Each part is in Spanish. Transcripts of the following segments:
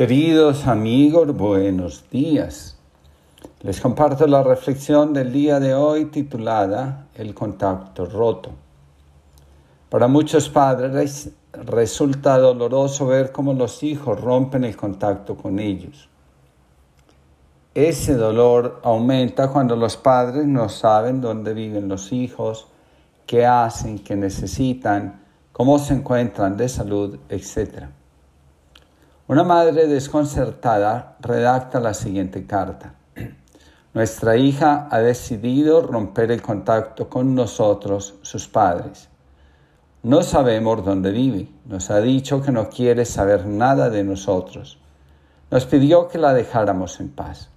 Queridos amigos, buenos días. Les comparto la reflexión del día de hoy titulada El contacto roto. Para muchos padres resulta doloroso ver cómo los hijos rompen el contacto con ellos. Ese dolor aumenta cuando los padres no saben dónde viven los hijos, qué hacen, qué necesitan, cómo se encuentran de salud, etc. Una madre desconcertada redacta la siguiente carta. Nuestra hija ha decidido romper el contacto con nosotros, sus padres. No sabemos dónde vive. Nos ha dicho que no quiere saber nada de nosotros. Nos pidió que la dejáramos en paz.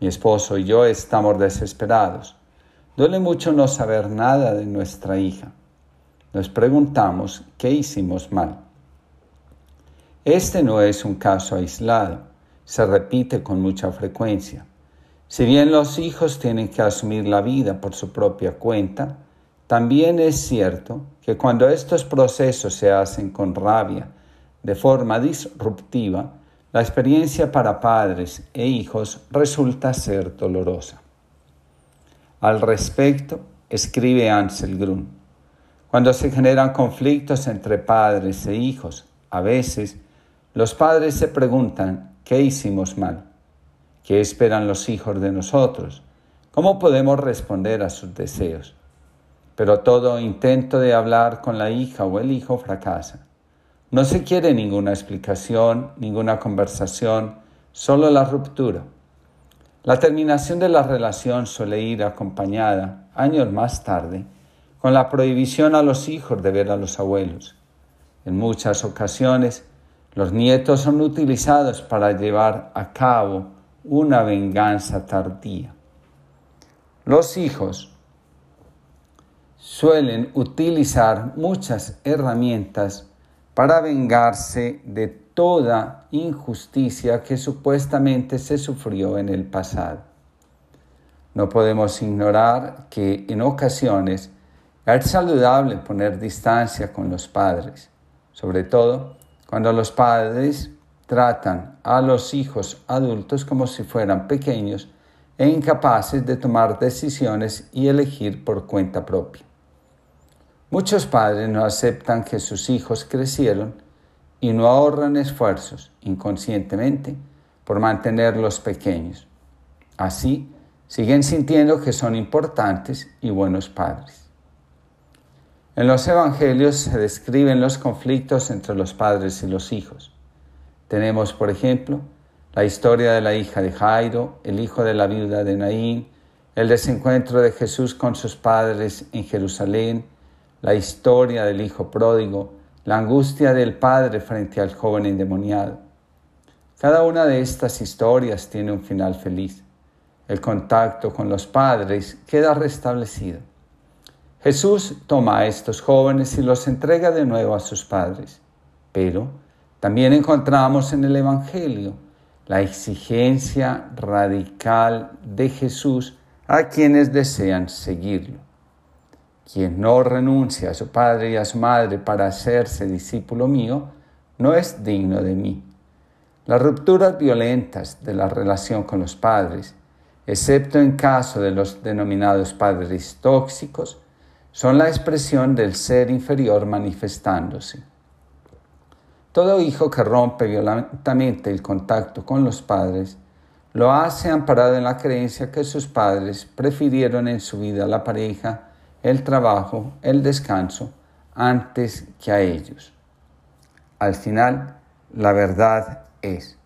Mi esposo y yo estamos desesperados. Duele mucho no saber nada de nuestra hija. Nos preguntamos qué hicimos mal. Este no es un caso aislado, se repite con mucha frecuencia. Si bien los hijos tienen que asumir la vida por su propia cuenta, también es cierto que cuando estos procesos se hacen con rabia, de forma disruptiva, la experiencia para padres e hijos resulta ser dolorosa. Al respecto, escribe Ansel Grun, cuando se generan conflictos entre padres e hijos, a veces los padres se preguntan, ¿qué hicimos mal? ¿Qué esperan los hijos de nosotros? ¿Cómo podemos responder a sus deseos? Pero todo intento de hablar con la hija o el hijo fracasa. No se quiere ninguna explicación, ninguna conversación, solo la ruptura. La terminación de la relación suele ir acompañada, años más tarde, con la prohibición a los hijos de ver a los abuelos. En muchas ocasiones, los nietos son utilizados para llevar a cabo una venganza tardía. Los hijos suelen utilizar muchas herramientas para vengarse de toda injusticia que supuestamente se sufrió en el pasado. No podemos ignorar que en ocasiones es saludable poner distancia con los padres, sobre todo cuando los padres tratan a los hijos adultos como si fueran pequeños e incapaces de tomar decisiones y elegir por cuenta propia. Muchos padres no aceptan que sus hijos crecieron y no ahorran esfuerzos inconscientemente por mantenerlos pequeños. Así, siguen sintiendo que son importantes y buenos padres. En los evangelios se describen los conflictos entre los padres y los hijos. Tenemos, por ejemplo, la historia de la hija de Jairo, el hijo de la viuda de Naín, el desencuentro de Jesús con sus padres en Jerusalén, la historia del hijo pródigo, la angustia del padre frente al joven endemoniado. Cada una de estas historias tiene un final feliz. El contacto con los padres queda restablecido. Jesús toma a estos jóvenes y los entrega de nuevo a sus padres. Pero también encontramos en el Evangelio la exigencia radical de Jesús a quienes desean seguirlo. Quien no renuncia a su padre y a su madre para hacerse discípulo mío, no es digno de mí. Las rupturas violentas de la relación con los padres, excepto en caso de los denominados padres tóxicos, son la expresión del ser inferior manifestándose. Todo hijo que rompe violentamente el contacto con los padres lo hace amparado en la creencia que sus padres prefirieron en su vida la pareja, el trabajo, el descanso, antes que a ellos. Al final, la verdad es,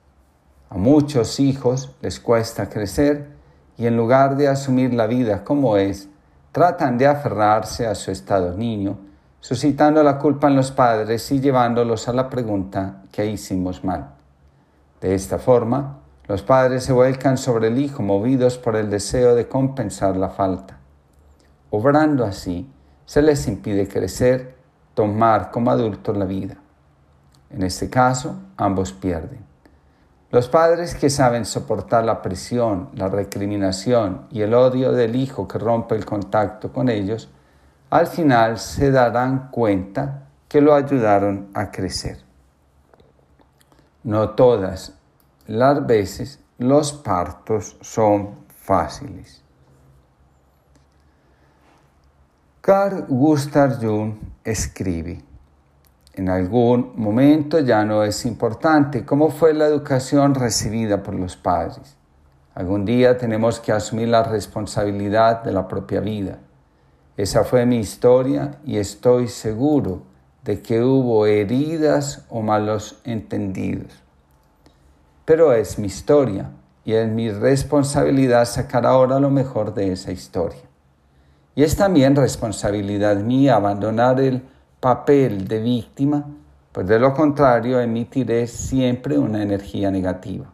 a muchos hijos les cuesta crecer y en lugar de asumir la vida como es, tratan de aferrarse a su estado niño, suscitando la culpa en los padres y llevándolos a la pregunta ¿qué hicimos mal? De esta forma, los padres se vuelcan sobre el hijo movidos por el deseo de compensar la falta. Obrando así, se les impide crecer, tomar como adultos la vida. En este caso, ambos pierden. Los padres que saben soportar la presión, la recriminación y el odio del hijo que rompe el contacto con ellos, al final se darán cuenta que lo ayudaron a crecer. No todas las veces los partos son fáciles. Carl Gustav Jung escribe, en algún momento ya no es importante cómo fue la educación recibida por los padres. Algún día tenemos que asumir la responsabilidad de la propia vida. Esa fue mi historia y estoy seguro de que hubo heridas o malos entendidos. Pero es mi historia y es mi responsabilidad sacar ahora lo mejor de esa historia. Y es también responsabilidad mía abandonar el papel de víctima, pues de lo contrario emitiré siempre una energía negativa.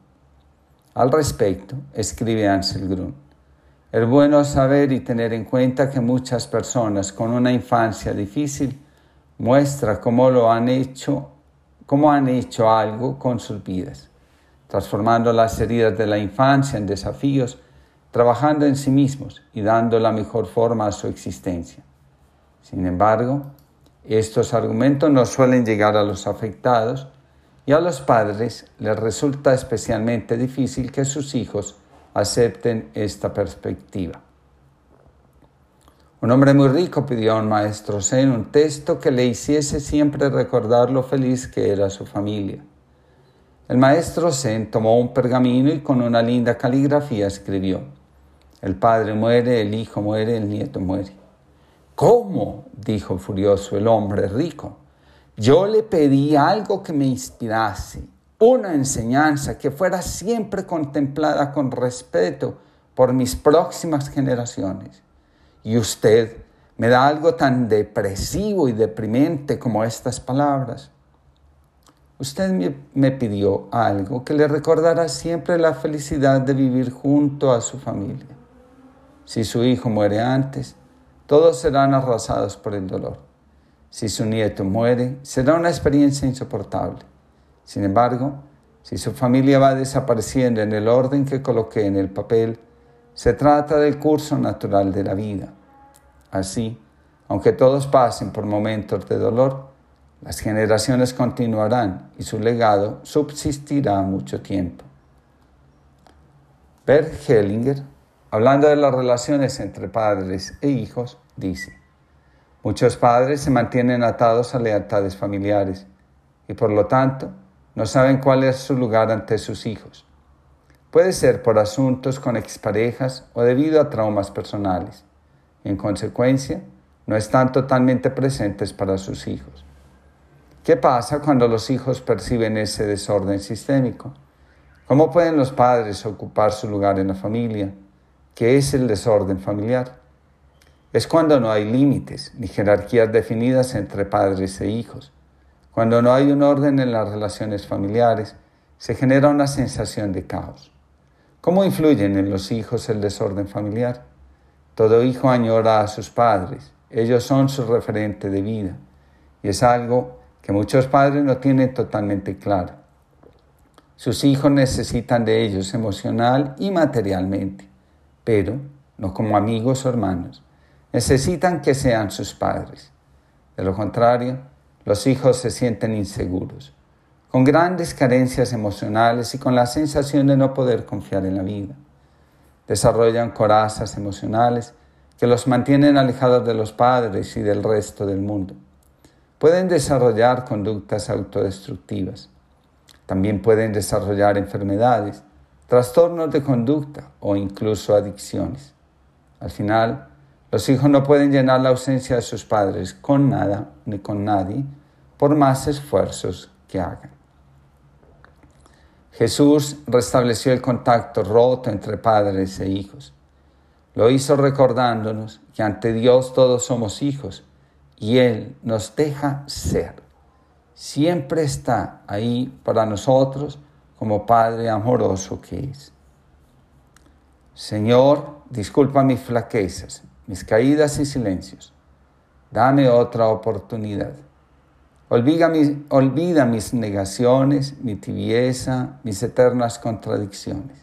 Al respecto, escribe Ansel Grun, es bueno saber y tener en cuenta que muchas personas con una infancia difícil muestra cómo lo han hecho, cómo han hecho algo con sus vidas, transformando las heridas de la infancia en desafíos, trabajando en sí mismos y dando la mejor forma a su existencia. Sin embargo, estos argumentos no suelen llegar a los afectados y a los padres les resulta especialmente difícil que sus hijos acepten esta perspectiva. Un hombre muy rico pidió a un maestro Zen un texto que le hiciese siempre recordar lo feliz que era su familia. El maestro Zen tomó un pergamino y con una linda caligrafía escribió, El padre muere, el hijo muere, el nieto muere. ¿Cómo? dijo furioso el hombre rico. Yo le pedí algo que me inspirase, una enseñanza que fuera siempre contemplada con respeto por mis próximas generaciones y usted me da algo tan depresivo y deprimente como estas palabras. Usted me, pidió algo que le recordara siempre la felicidad de vivir junto a su familia. Si su hijo muere antes, todos serán arrasados por el dolor. Si su nieto muere, será una experiencia insoportable. Sin embargo, si su familia va desapareciendo en el orden que coloqué en el papel, se trata del curso natural de la vida. Así, aunque todos pasen por momentos de dolor, las generaciones continuarán y su legado subsistirá mucho tiempo. Bert Hellinger, hablando de las relaciones entre padres e hijos, dice, muchos padres se mantienen atados a lealtades familiares y por lo tanto no saben cuál es su lugar ante sus hijos. Puede ser por asuntos con exparejas o debido a traumas personales. En consecuencia, no están totalmente presentes para sus hijos. ¿Qué pasa cuando los hijos perciben ese desorden sistémico? ¿Cómo pueden los padres ocupar su lugar en la familia? ¿Qué es el desorden familiar? Es cuando no hay límites ni jerarquías definidas entre padres e hijos. Cuando no hay un orden en las relaciones familiares, se genera una sensación de caos. ¿Cómo influyen en los hijos el desorden familiar? Todo hijo añora a sus padres, ellos son su referente de vida y es algo que muchos padres no tienen totalmente claro. Sus hijos necesitan de ellos emocional y materialmente, pero no como amigos o hermanos. Necesitan que sean sus padres. De lo contrario, los hijos se sienten inseguros, con grandes carencias emocionales y con la sensación de no poder confiar en la vida desarrollan corazas emocionales que los mantienen alejados de los padres y del resto del mundo. Pueden desarrollar conductas autodestructivas. También pueden desarrollar enfermedades, trastornos de conducta o incluso adicciones. Al final, los hijos no pueden llenar la ausencia de sus padres con nada ni con nadie, por más esfuerzos que hagan. Jesús restableció el contacto roto entre padres e hijos. Lo hizo recordándonos que ante Dios todos somos hijos y Él nos deja ser. Siempre está ahí para nosotros como Padre amoroso que es. Señor, disculpa mis flaquezas, mis caídas y silencios. Dame otra oportunidad. Olvida mis, negaciones, mi tibieza, mis eternas contradicciones.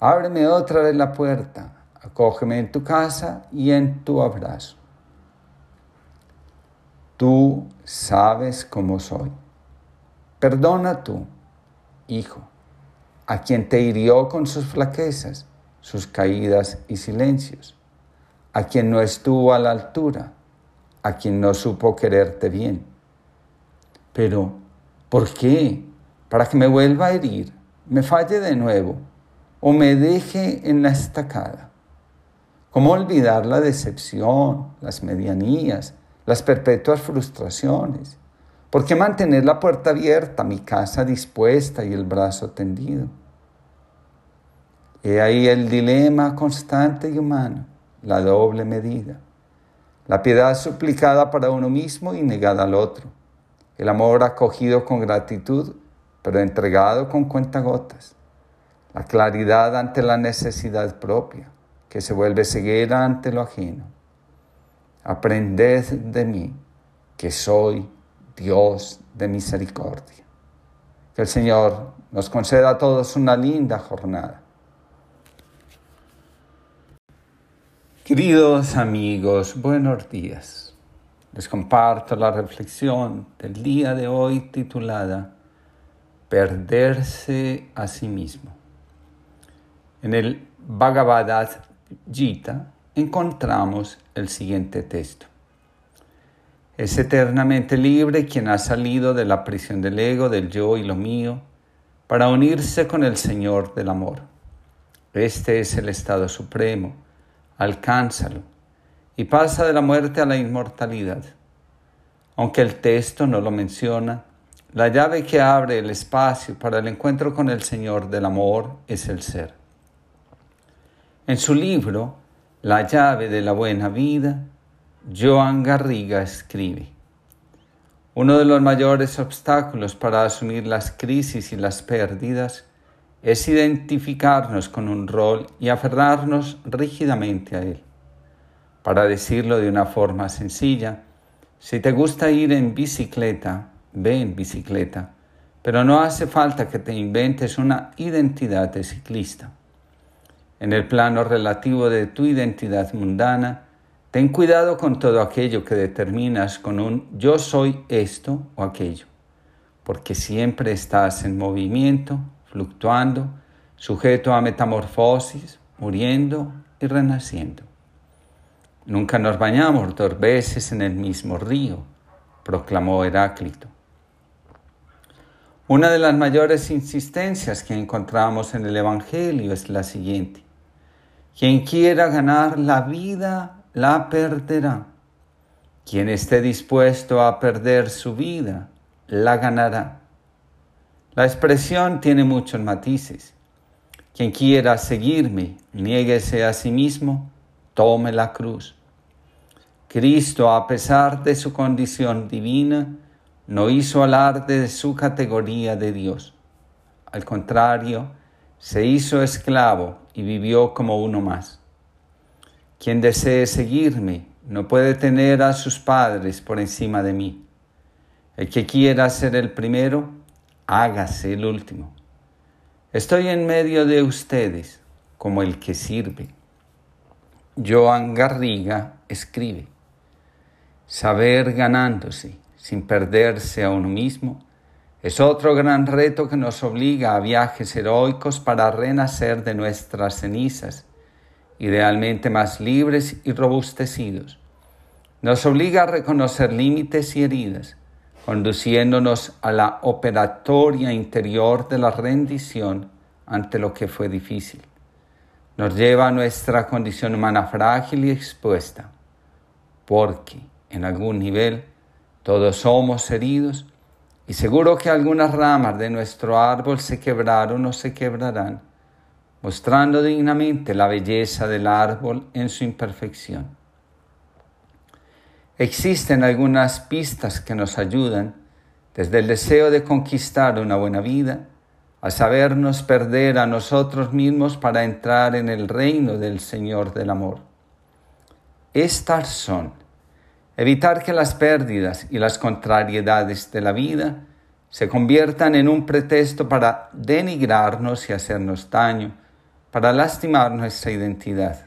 Ábreme otra vez la puerta, acógeme en tu casa y en tu abrazo. Tú sabes cómo soy. Perdona tú, hijo, a quien te hirió con sus flaquezas, sus caídas y silencios, a quien no estuvo a la altura, a quien no supo quererte bien. Pero, ¿por qué? Para que me vuelva a herir, me falle de nuevo o me deje en la estacada. ¿Cómo olvidar la decepción, las medianías, las perpetuas frustraciones? ¿Por qué mantener la puerta abierta, mi casa dispuesta y el brazo tendido? He ahí el dilema constante y humano, la doble medida. La piedad suplicada para uno mismo y negada al otro. El amor acogido con gratitud, pero entregado con cuentagotas. La claridad ante la necesidad propia, que se vuelve ceguera ante lo ajeno. Aprended de mí, que soy Dios de misericordia. Que el Señor nos conceda a todos una linda jornada. Queridos amigos, buenos días. Les comparto la reflexión del día de hoy titulada Perderse a sí mismo. En el Bhagavad Gita encontramos el siguiente texto. Es eternamente libre quien ha salido de la prisión del ego, del yo y lo mío, para unirse con el Señor del amor. Este es el estado supremo. Alcánzalo y pasa de la muerte a la inmortalidad. Aunque el texto no lo menciona, la llave que abre el espacio para el encuentro con el Señor del amor es el ser. En su libro, La llave de la buena vida, Joan Garriga escribe, uno de los mayores obstáculos para asumir las crisis y las pérdidas es identificarnos con un rol y aferrarnos rígidamente a él. Para decirlo de una forma sencilla, si te gusta ir en bicicleta, ve en bicicleta, pero no hace falta que te inventes una identidad de ciclista. En el plano relativo de tu identidad mundana, Ten cuidado con todo aquello que determinas con un yo soy esto o aquello, porque siempre estás en movimiento, fluctuando, sujeto a metamorfosis, muriendo y renaciendo. Nunca nos bañamos dos veces en el mismo río, proclamó Heráclito. Una de las mayores insistencias que encontramos en el Evangelio es la siguiente. Quien quiera ganar la vida la perderá. Quien esté dispuesto a perder su vida, la ganará. La expresión tiene muchos matices. Quien quiera seguirme, niéguese a sí mismo, tome la cruz. Cristo, a pesar de su condición divina, no hizo alarde de su categoría de Dios. Al contrario, se hizo esclavo y vivió como uno más. Quien desee seguirme no puede tener a sus padres por encima de mí. El que quiera ser el primero, hágase el último. Estoy en medio de ustedes como el que sirve. Joan Garriga escribe, saber ganándose sin perderse a uno mismo es otro gran reto que nos obliga a viajes heroicos para renacer de nuestras cenizas idealmente más libres y robustecidos. Nos obliga a reconocer límites y heridas, conduciéndonos a la operatoria interior de la rendición ante lo que fue difícil. Nos lleva a nuestra condición humana frágil y expuesta, porque en algún nivel todos somos heridos y seguro que algunas ramas de nuestro árbol se quebraron o se quebrarán mostrando dignamente la belleza del árbol en su imperfección. Existen algunas pistas que nos ayudan, desde el deseo de conquistar una buena vida, a sabernos perder a nosotros mismos para entrar en el reino del Señor del Amor. Estas son evitar que las pérdidas y las contrariedades de la vida se conviertan en un pretexto para denigrarnos y hacernos daño, para lastimar nuestra identidad.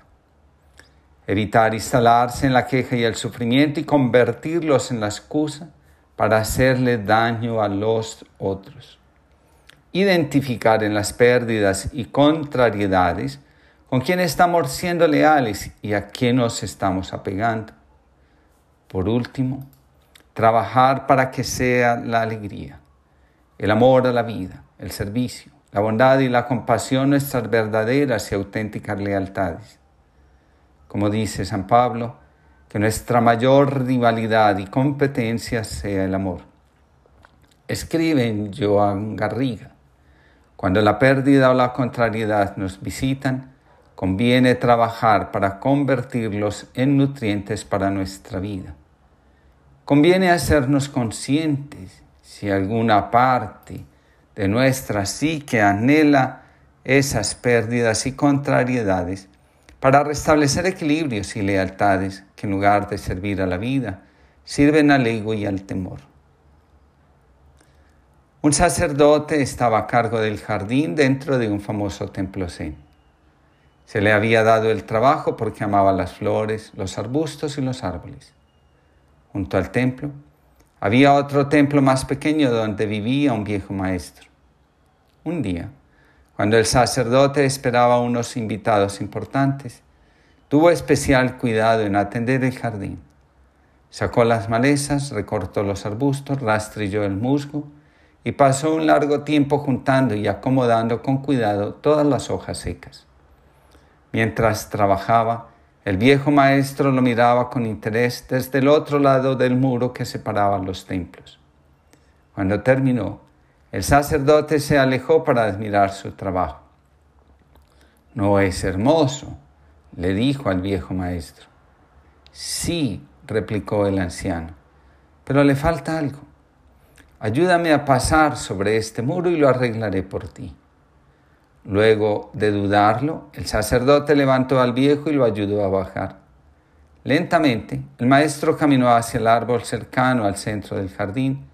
Evitar instalarse en la queja y el sufrimiento y convertirlos en la excusa para hacerle daño a los otros. identificar en las pérdidas y contrariedades con quién estamos siendo leales y a quién nos estamos apegando. Por último, trabajar para que sea la alegría, el amor a la vida, el servicio, la bondad y la compasión nuestras verdaderas y auténticas lealtades. Como dice San Pablo, que nuestra mayor rivalidad y competencia sea el amor. Escribe en Joan Garriga, cuando la pérdida o la contrariedad nos visitan, conviene trabajar para convertirlos en nutrientes para nuestra vida. Conviene hacernos conscientes si alguna parte de nuestra psique anhela esas pérdidas y contrariedades para restablecer equilibrios y lealtades que en lugar de servir a la vida, sirven al ego y al temor. Un sacerdote estaba a cargo del jardín dentro de un famoso templo zen. Se le había dado el trabajo porque amaba las flores, los arbustos y los árboles. Junto al templo había otro templo más pequeño donde vivía un viejo maestro. Un día, cuando el sacerdote esperaba a unos invitados importantes, tuvo especial cuidado en atender el jardín. Sacó las malezas, recortó los arbustos, rastrilló el musgo y pasó un largo tiempo juntando y acomodando con cuidado todas las hojas secas. Mientras trabajaba, el viejo maestro lo miraba con interés desde el otro lado del muro que separaba los templos. Cuando terminó, el sacerdote se alejó para admirar su trabajo. No es hermoso, le dijo al viejo maestro. Sí, replicó el anciano, pero le falta algo. Ayúdame a pasar sobre este muro y lo arreglaré por ti. Luego de dudarlo, el sacerdote levantó al viejo y lo ayudó a bajar. Lentamente, el maestro caminó hacia el árbol cercano al centro del jardín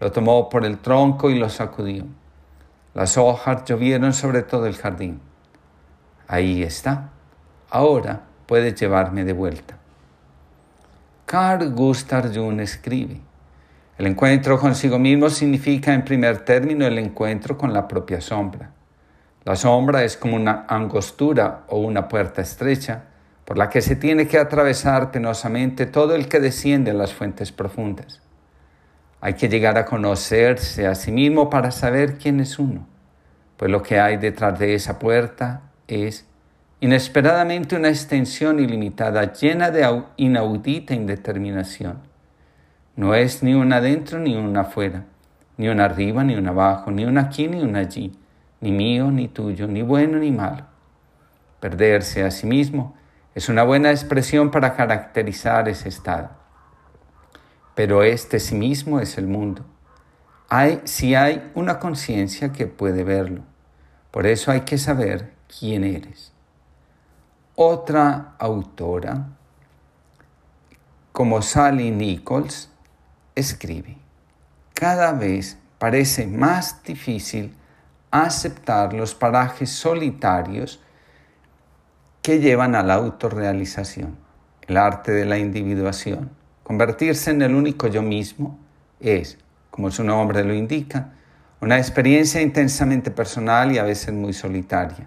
lo tomó por el tronco y lo sacudió. Las hojas llovieron sobre todo el jardín. Ahí está. Ahora puedes llevarme de vuelta. Carl Gustav Jung escribe, el encuentro consigo mismo significa en primer término el encuentro con la propia sombra. La sombra es como una angostura o una puerta estrecha por la que se tiene que atravesar penosamente todo el que desciende a las fuentes profundas. Hay que llegar a conocerse a sí mismo para saber quién es uno, pues lo que hay detrás de esa puerta es inesperadamente una extensión ilimitada llena de inaudita indeterminación. No es ni una adentro ni una afuera, ni una arriba ni una abajo, ni una aquí ni una allí, ni mío ni tuyo, ni bueno ni malo. Perderse a sí mismo es una buena expresión para caracterizar ese estado pero este sí mismo es el mundo. Hay, si hay una conciencia que puede verlo, por eso hay que saber quién eres. Otra autora, como Sally Nichols, escribe, cada vez parece más difícil aceptar los parajes solitarios que llevan a la autorrealización, el arte de la individuación Convertirse en el único yo mismo es, como su nombre lo indica, una experiencia intensamente personal y a veces muy solitaria.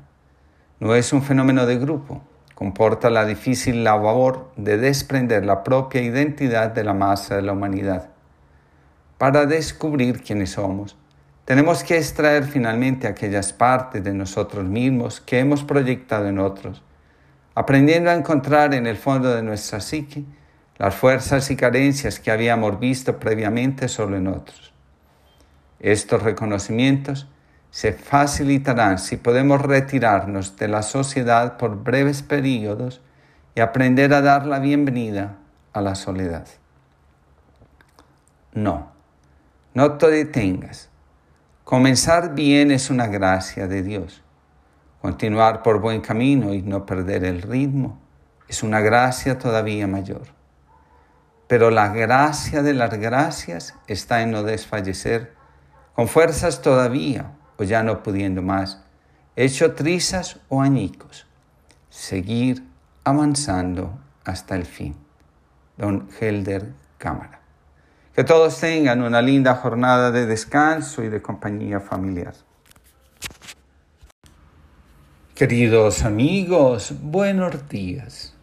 No es un fenómeno de grupo, comporta la difícil labor de desprender la propia identidad de la masa de la humanidad. Para descubrir quiénes somos, tenemos que extraer finalmente aquellas partes de nosotros mismos que hemos proyectado en otros, aprendiendo a encontrar en el fondo de nuestra psique las fuerzas y carencias que habíamos visto previamente solo en otros. Estos reconocimientos se facilitarán si podemos retirarnos de la sociedad por breves periodos y aprender a dar la bienvenida a la soledad. No, no te detengas. Comenzar bien es una gracia de Dios. Continuar por buen camino y no perder el ritmo es una gracia todavía mayor. Pero la gracia de las gracias está en no desfallecer, con fuerzas todavía o ya no pudiendo más, hecho trizas o añicos, seguir avanzando hasta el fin. Don Helder Cámara. Que todos tengan una linda jornada de descanso y de compañía familiar. Queridos amigos, buenos días.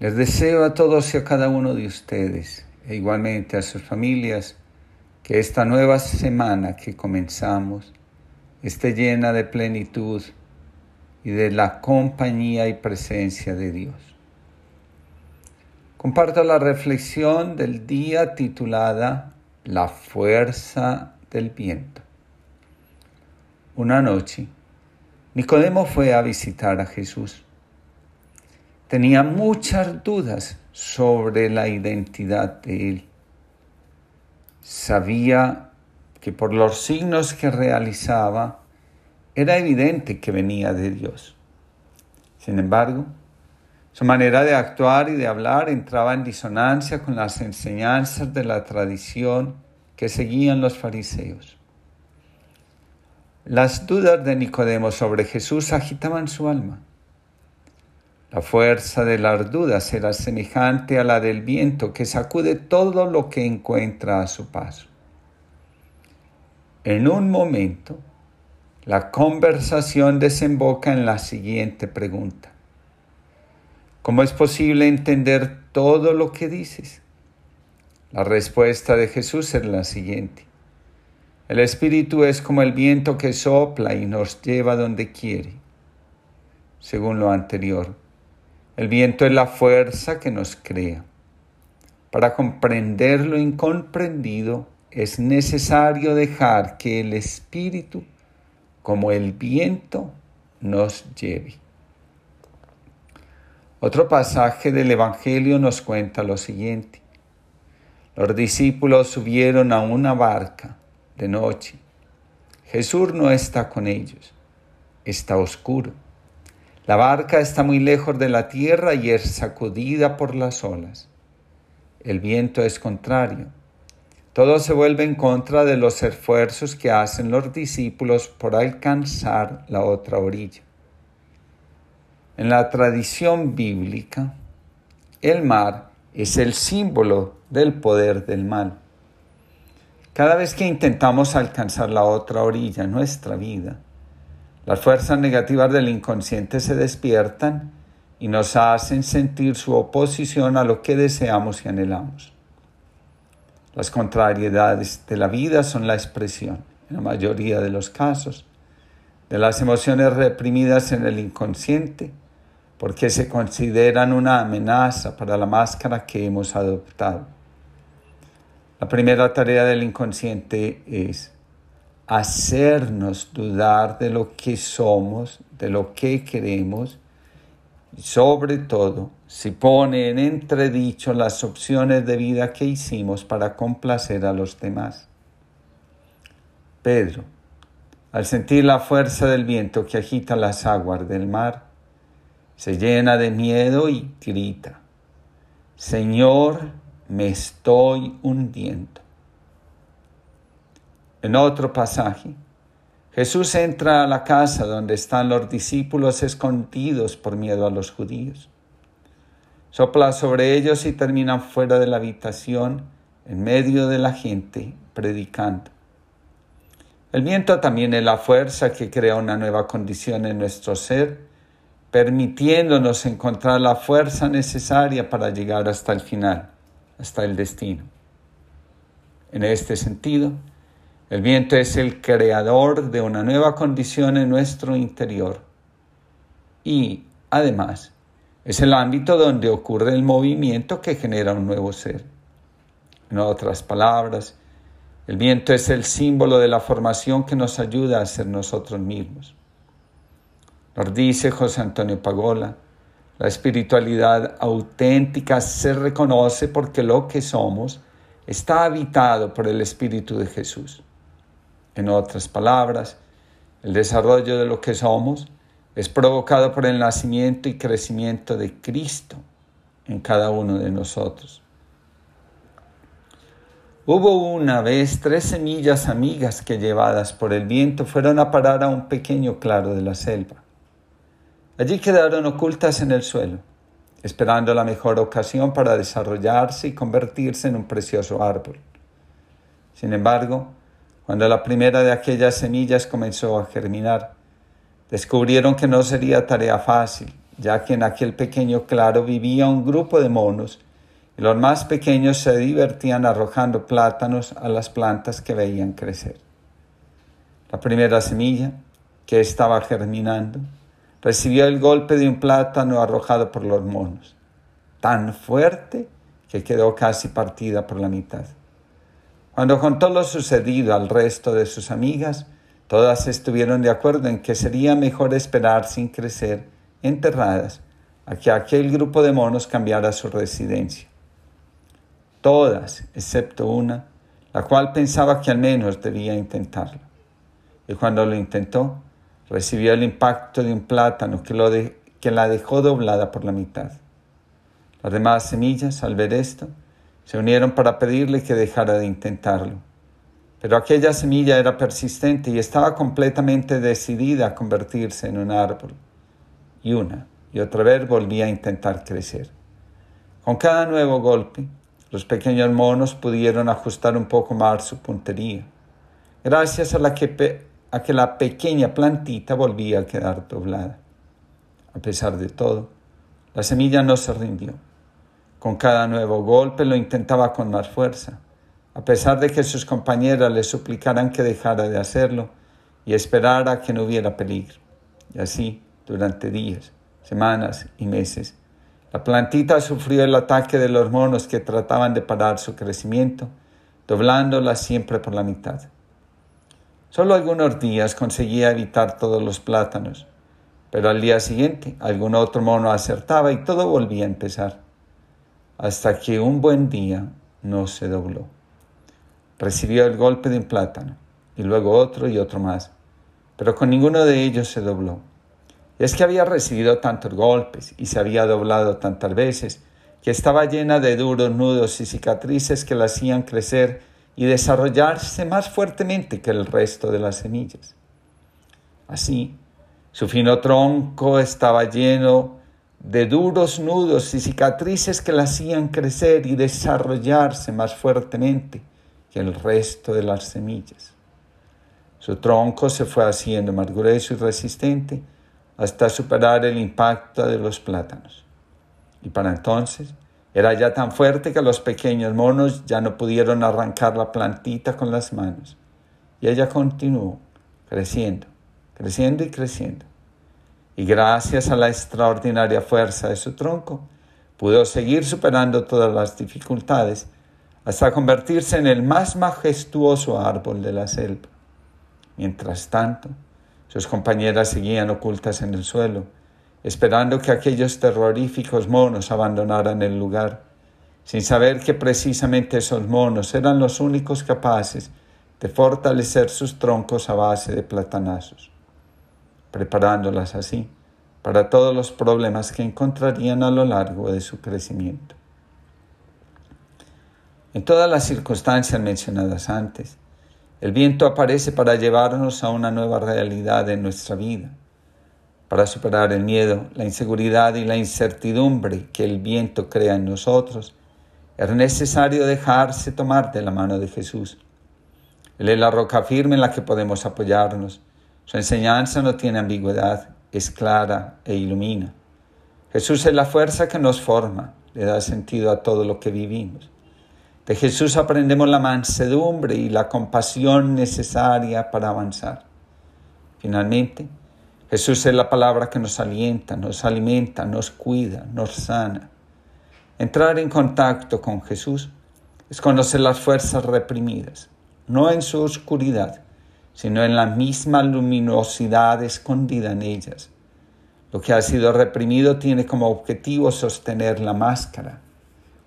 Les deseo a todos y a cada uno de ustedes, e igualmente a sus familias, que esta nueva semana que comenzamos esté llena de plenitud y de la compañía y presencia de Dios. Comparto la reflexión del día titulada La fuerza del viento. Una noche, Nicodemo fue a visitar a Jesús. Tenía muchas dudas sobre la identidad de él. Sabía que por los signos que realizaba era evidente que venía de Dios. Sin embargo, su manera de actuar y de hablar entraba en disonancia con las enseñanzas de la tradición que seguían los fariseos. Las dudas de Nicodemo sobre Jesús agitaban su alma. La fuerza de las dudas era semejante a la del viento que sacude todo lo que encuentra a su paso. En un momento, la conversación desemboca en la siguiente pregunta. ¿Cómo es posible entender todo lo que dices? La respuesta de Jesús es la siguiente. El Espíritu es como el viento que sopla y nos lleva donde quiere. Según lo anterior, el viento es la fuerza que nos crea. Para comprender lo incomprendido es necesario dejar que el Espíritu, como el viento, nos lleve. Otro pasaje del Evangelio nos cuenta lo siguiente. Los discípulos subieron a una barca de noche. Jesús no está con ellos, está oscuro. La barca está muy lejos de la tierra y es sacudida por las olas. El viento es contrario. Todo se vuelve en contra de los esfuerzos que hacen los discípulos por alcanzar la otra orilla. En la tradición bíblica, el mar es el símbolo del poder del mal. Cada vez que intentamos alcanzar la otra orilla en nuestra vida, las fuerzas negativas del inconsciente se despiertan y nos hacen sentir su oposición a lo que deseamos y anhelamos. Las contrariedades de la vida son la expresión, en la mayoría de los casos, de las emociones reprimidas en el inconsciente, porque se consideran una amenaza para la máscara que hemos adoptado. La primera tarea del inconsciente es hacernos dudar de lo que somos, de lo que queremos y sobre todo si pone en entredicho las opciones de vida que hicimos para complacer a los demás. Pedro, al sentir la fuerza del viento que agita las aguas del mar, se llena de miedo y grita, Señor, me estoy hundiendo. En otro pasaje, Jesús entra a la casa donde están los discípulos escondidos por miedo a los judíos. Sopla sobre ellos y terminan fuera de la habitación, en medio de la gente, predicando. El viento también es la fuerza que crea una nueva condición en nuestro ser, permitiéndonos encontrar la fuerza necesaria para llegar hasta el final hasta el destino. En este sentido, el viento es el creador de una nueva condición en nuestro interior y, además, es el ámbito donde ocurre el movimiento que genera un nuevo ser. En otras palabras, el viento es el símbolo de la formación que nos ayuda a ser nosotros mismos. Nos dice José Antonio Pagola, la espiritualidad auténtica se reconoce porque lo que somos está habitado por el Espíritu de Jesús. En otras palabras, el desarrollo de lo que somos es provocado por el nacimiento y crecimiento de Cristo en cada uno de nosotros. Hubo una vez tres semillas amigas que llevadas por el viento fueron a parar a un pequeño claro de la selva. Allí quedaron ocultas en el suelo, esperando la mejor ocasión para desarrollarse y convertirse en un precioso árbol. Sin embargo, cuando la primera de aquellas semillas comenzó a germinar, Descubrieron que no sería tarea fácil, ya que en aquel pequeño claro vivía un grupo de monos y los más pequeños se divertían arrojando plátanos a las plantas que veían crecer. La primera semilla, que estaba germinando, recibió el golpe de un plátano arrojado por los monos, tan fuerte que quedó casi partida por la mitad. Cuando contó lo sucedido al resto de sus amigas, Todas estuvieron de acuerdo en que sería mejor esperar sin crecer, enterradas, a que aquel grupo de monos cambiara su residencia. Todas, excepto una, la cual pensaba que al menos debía intentarlo. Y cuando lo intentó, recibió el impacto de un plátano que, lo que la dejó doblada por la mitad. Las demás semillas, al ver esto, se unieron para pedirle que dejara de intentarlo pero aquella semilla era persistente y estaba completamente decidida a convertirse en un árbol. Y una y otra vez volvía a intentar crecer. Con cada nuevo golpe, los pequeños monos pudieron ajustar un poco más su puntería, gracias a, la que, a que la pequeña plantita volvía a quedar doblada. A pesar de todo, la semilla no se rindió. Con cada nuevo golpe lo intentaba con más fuerza a pesar de que sus compañeras le suplicaran que dejara de hacerlo y esperara que no hubiera peligro. Y así, durante días, semanas y meses, la plantita sufrió el ataque de los monos que trataban de parar su crecimiento, doblándola siempre por la mitad. Solo algunos días conseguía evitar todos los plátanos, pero al día siguiente algún otro mono acertaba y todo volvía a empezar, hasta que un buen día no se dobló recibió el golpe de un plátano, y luego otro y otro más, pero con ninguno de ellos se dobló. Y es que había recibido tantos golpes y se había doblado tantas veces, que estaba llena de duros nudos y cicatrices que la hacían crecer y desarrollarse más fuertemente que el resto de las semillas. Así, su fino tronco estaba lleno de duros nudos y cicatrices que la hacían crecer y desarrollarse más fuertemente que el resto de las semillas. Su tronco se fue haciendo más grueso y resistente hasta superar el impacto de los plátanos. Y para entonces era ya tan fuerte que los pequeños monos ya no pudieron arrancar la plantita con las manos. Y ella continuó creciendo, creciendo y creciendo. Y gracias a la extraordinaria fuerza de su tronco, pudo seguir superando todas las dificultades hasta convertirse en el más majestuoso árbol de la selva. Mientras tanto, sus compañeras seguían ocultas en el suelo, esperando que aquellos terroríficos monos abandonaran el lugar, sin saber que precisamente esos monos eran los únicos capaces de fortalecer sus troncos a base de platanazos, preparándolas así para todos los problemas que encontrarían a lo largo de su crecimiento. En todas las circunstancias mencionadas antes, el viento aparece para llevarnos a una nueva realidad en nuestra vida. Para superar el miedo, la inseguridad y la incertidumbre que el viento crea en nosotros, es necesario dejarse tomar de la mano de Jesús. Él es la roca firme en la que podemos apoyarnos. Su enseñanza no tiene ambigüedad, es clara e ilumina. Jesús es la fuerza que nos forma, le da sentido a todo lo que vivimos. De Jesús aprendemos la mansedumbre y la compasión necesaria para avanzar. Finalmente, Jesús es la palabra que nos alienta, nos alimenta, nos cuida, nos sana. Entrar en contacto con Jesús es conocer las fuerzas reprimidas, no en su oscuridad, sino en la misma luminosidad escondida en ellas. Lo que ha sido reprimido tiene como objetivo sostener la máscara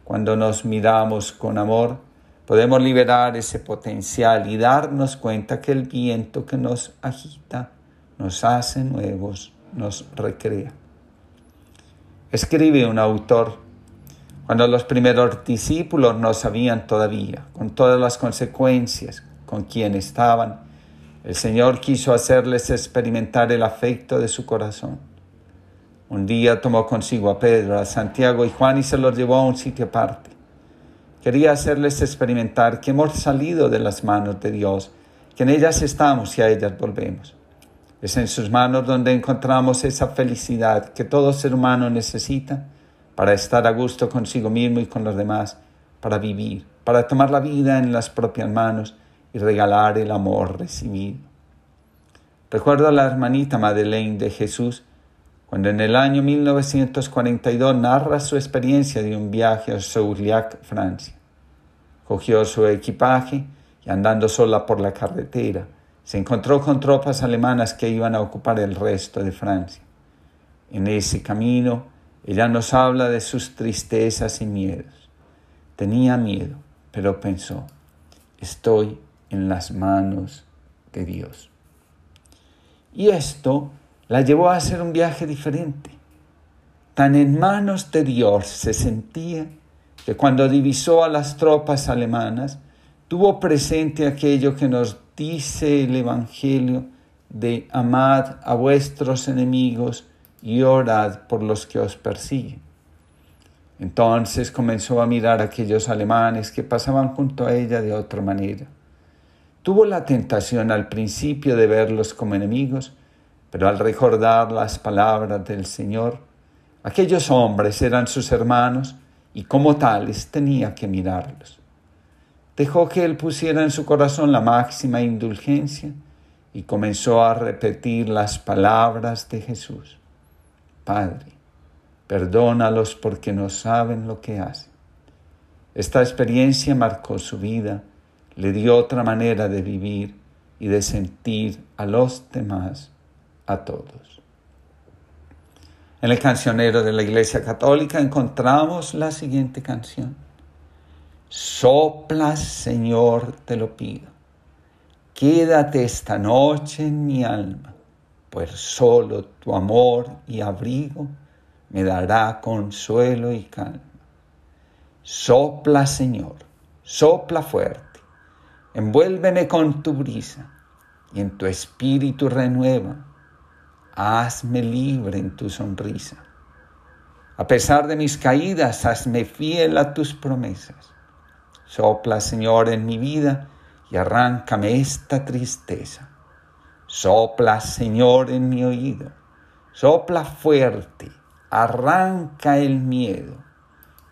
cuando nos miramos con amor, podemos liberar ese potencial y darnos cuenta que el viento que nos agita nos hace nuevos, nos recrea. Escribe un autor, cuando los primeros discípulos no sabían todavía, con todas las consecuencias con quien estaban, el Señor quiso hacerles experimentar el afecto de su corazón un día tomó consigo a Pedro, a Santiago y Juan y se los llevó a un sitio aparte. Quería hacerles experimentar que hemos salido de las manos de Dios, que en ellas estamos y a ellas volvemos. Es en sus manos donde encontramos esa felicidad que todo ser humano necesita para estar a gusto consigo mismo y con los demás, para vivir, para tomar la vida en las propias manos y regalar el amor recibido. Recuerdo a la hermanita Madeleine de Jesús cuando en el año 1942 narra su experiencia de un viaje a Sourillac, Francia. Cogió su equipaje y andando sola por la carretera, se encontró con tropas alemanas que iban a ocupar el resto de Francia. En ese camino, ella nos habla de sus tristezas y miedos. Tenía miedo, pero pensó, estoy en las manos de Dios. Y esto la llevó a hacer un viaje diferente. Tan en manos de Dios se sentía que cuando divisó a las tropas alemanas, tuvo presente aquello que nos dice el Evangelio de amad a vuestros enemigos y orad por los que os persiguen. Entonces comenzó a mirar a aquellos alemanes que pasaban junto a ella de otra manera. Tuvo la tentación al principio de verlos como enemigos, pero al recordar las palabras del Señor, aquellos hombres eran sus hermanos y como tales tenía que mirarlos. Dejó que él pusiera en su corazón la máxima indulgencia y comenzó a repetir las palabras de Jesús. Padre, perdónalos porque no saben lo que hacen. Esta experiencia marcó su vida, le dio otra manera de vivir y de sentir a los demás, a todos. En el cancionero de la Iglesia Católica encontramos la siguiente canción. Sopla, Señor, te lo pido. Quédate esta noche en mi alma, pues solo tu amor y abrigo me dará consuelo y calma. Sopla, Señor, sopla fuerte, envuélveme con tu brisa y en tu espíritu renueva hazme libre en tu sonrisa. A pesar de mis caídas, hazme fiel a tus promesas. Sopla, Señor, en mi vida y arráncame esta tristeza. Sopla, Señor, en mi oído. Sopla fuerte, arranca el miedo,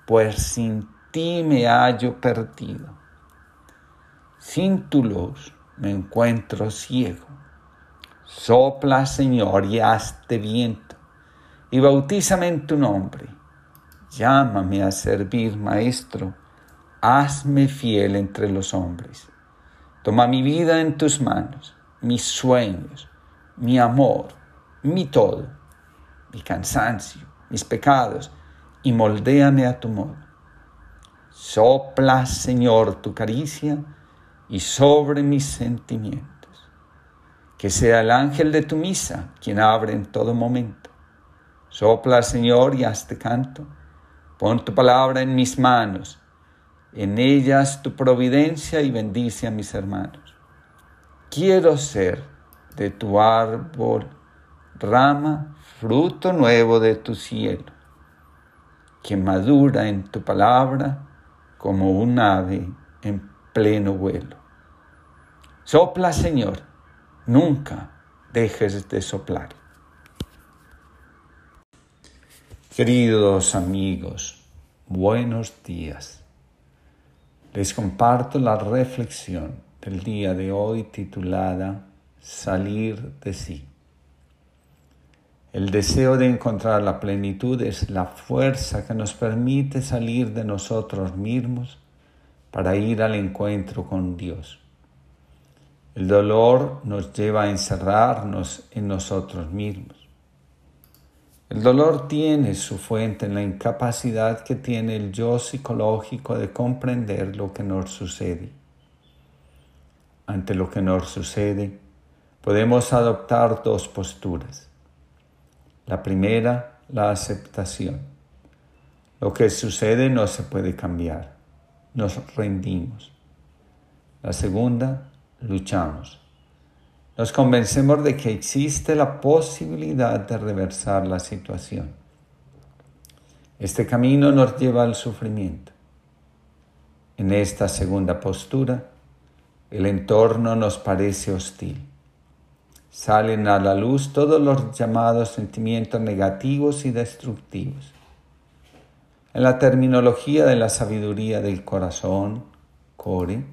pues sin ti me hallo perdido. Sin tu luz me encuentro ciego Sopla, Señor, y hazte viento, y bautízame en tu nombre. Llámame a servir, Maestro, hazme fiel entre los hombres. Toma mi vida en tus manos, mis sueños, mi amor, mi todo, mi cansancio, mis pecados, y moldéame a tu modo. Sopla, Señor, tu caricia y sobre mis sentimientos que sea el ángel de tu misa quien abre en todo momento. Sopla, Señor, y hazte canto. Pon tu palabra en mis manos, en ellas tu providencia y bendice a mis hermanos. Quiero ser de tu árbol, rama, fruto nuevo de tu cielo, que madura en tu palabra como un ave en pleno vuelo. Sopla, Señor, Nunca dejes de soplar. Queridos amigos, buenos días. Les comparto la reflexión del día de hoy titulada Salir de sí. El deseo de encontrar la plenitud es la fuerza que nos permite salir de nosotros mismos para ir al encuentro con Dios. El dolor nos lleva a encerrarnos en nosotros mismos. El dolor tiene su fuente en la incapacidad que tiene el yo psicológico de comprender lo que nos sucede. Ante lo que nos sucede, podemos adoptar dos posturas. La primera, la aceptación. Lo que sucede no se puede cambiar. Nos rendimos. La segunda, luchamos. Nos convencemos de que existe la posibilidad de reversar la situación. Este camino nos lleva al sufrimiento. En esta segunda postura, el entorno nos parece hostil. salen a la luz todos los llamados sentimientos negativos y destructivos. En la terminología de la sabiduría del corazón, core,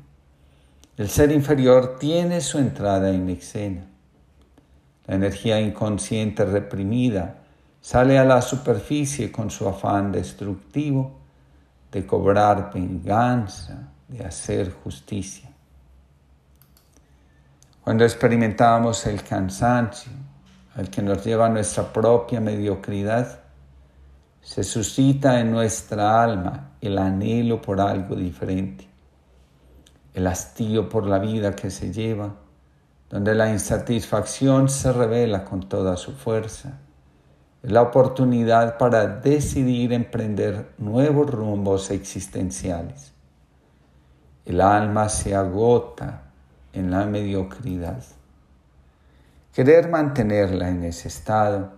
el ser inferior tiene su entrada en escena. La energía inconsciente reprimida sale a la superficie con su afán destructivo de cobrar venganza, de hacer justicia. Cuando experimentamos el cansancio al que nos lleva nuestra propia mediocridad, se suscita en nuestra alma el anhelo por algo diferente, el hastío por la vida que se lleva, donde la insatisfacción se revela con toda su fuerza, es la oportunidad para decidir emprender nuevos rumbos existenciales. El alma se agota en la mediocridad. Querer mantenerla en ese estado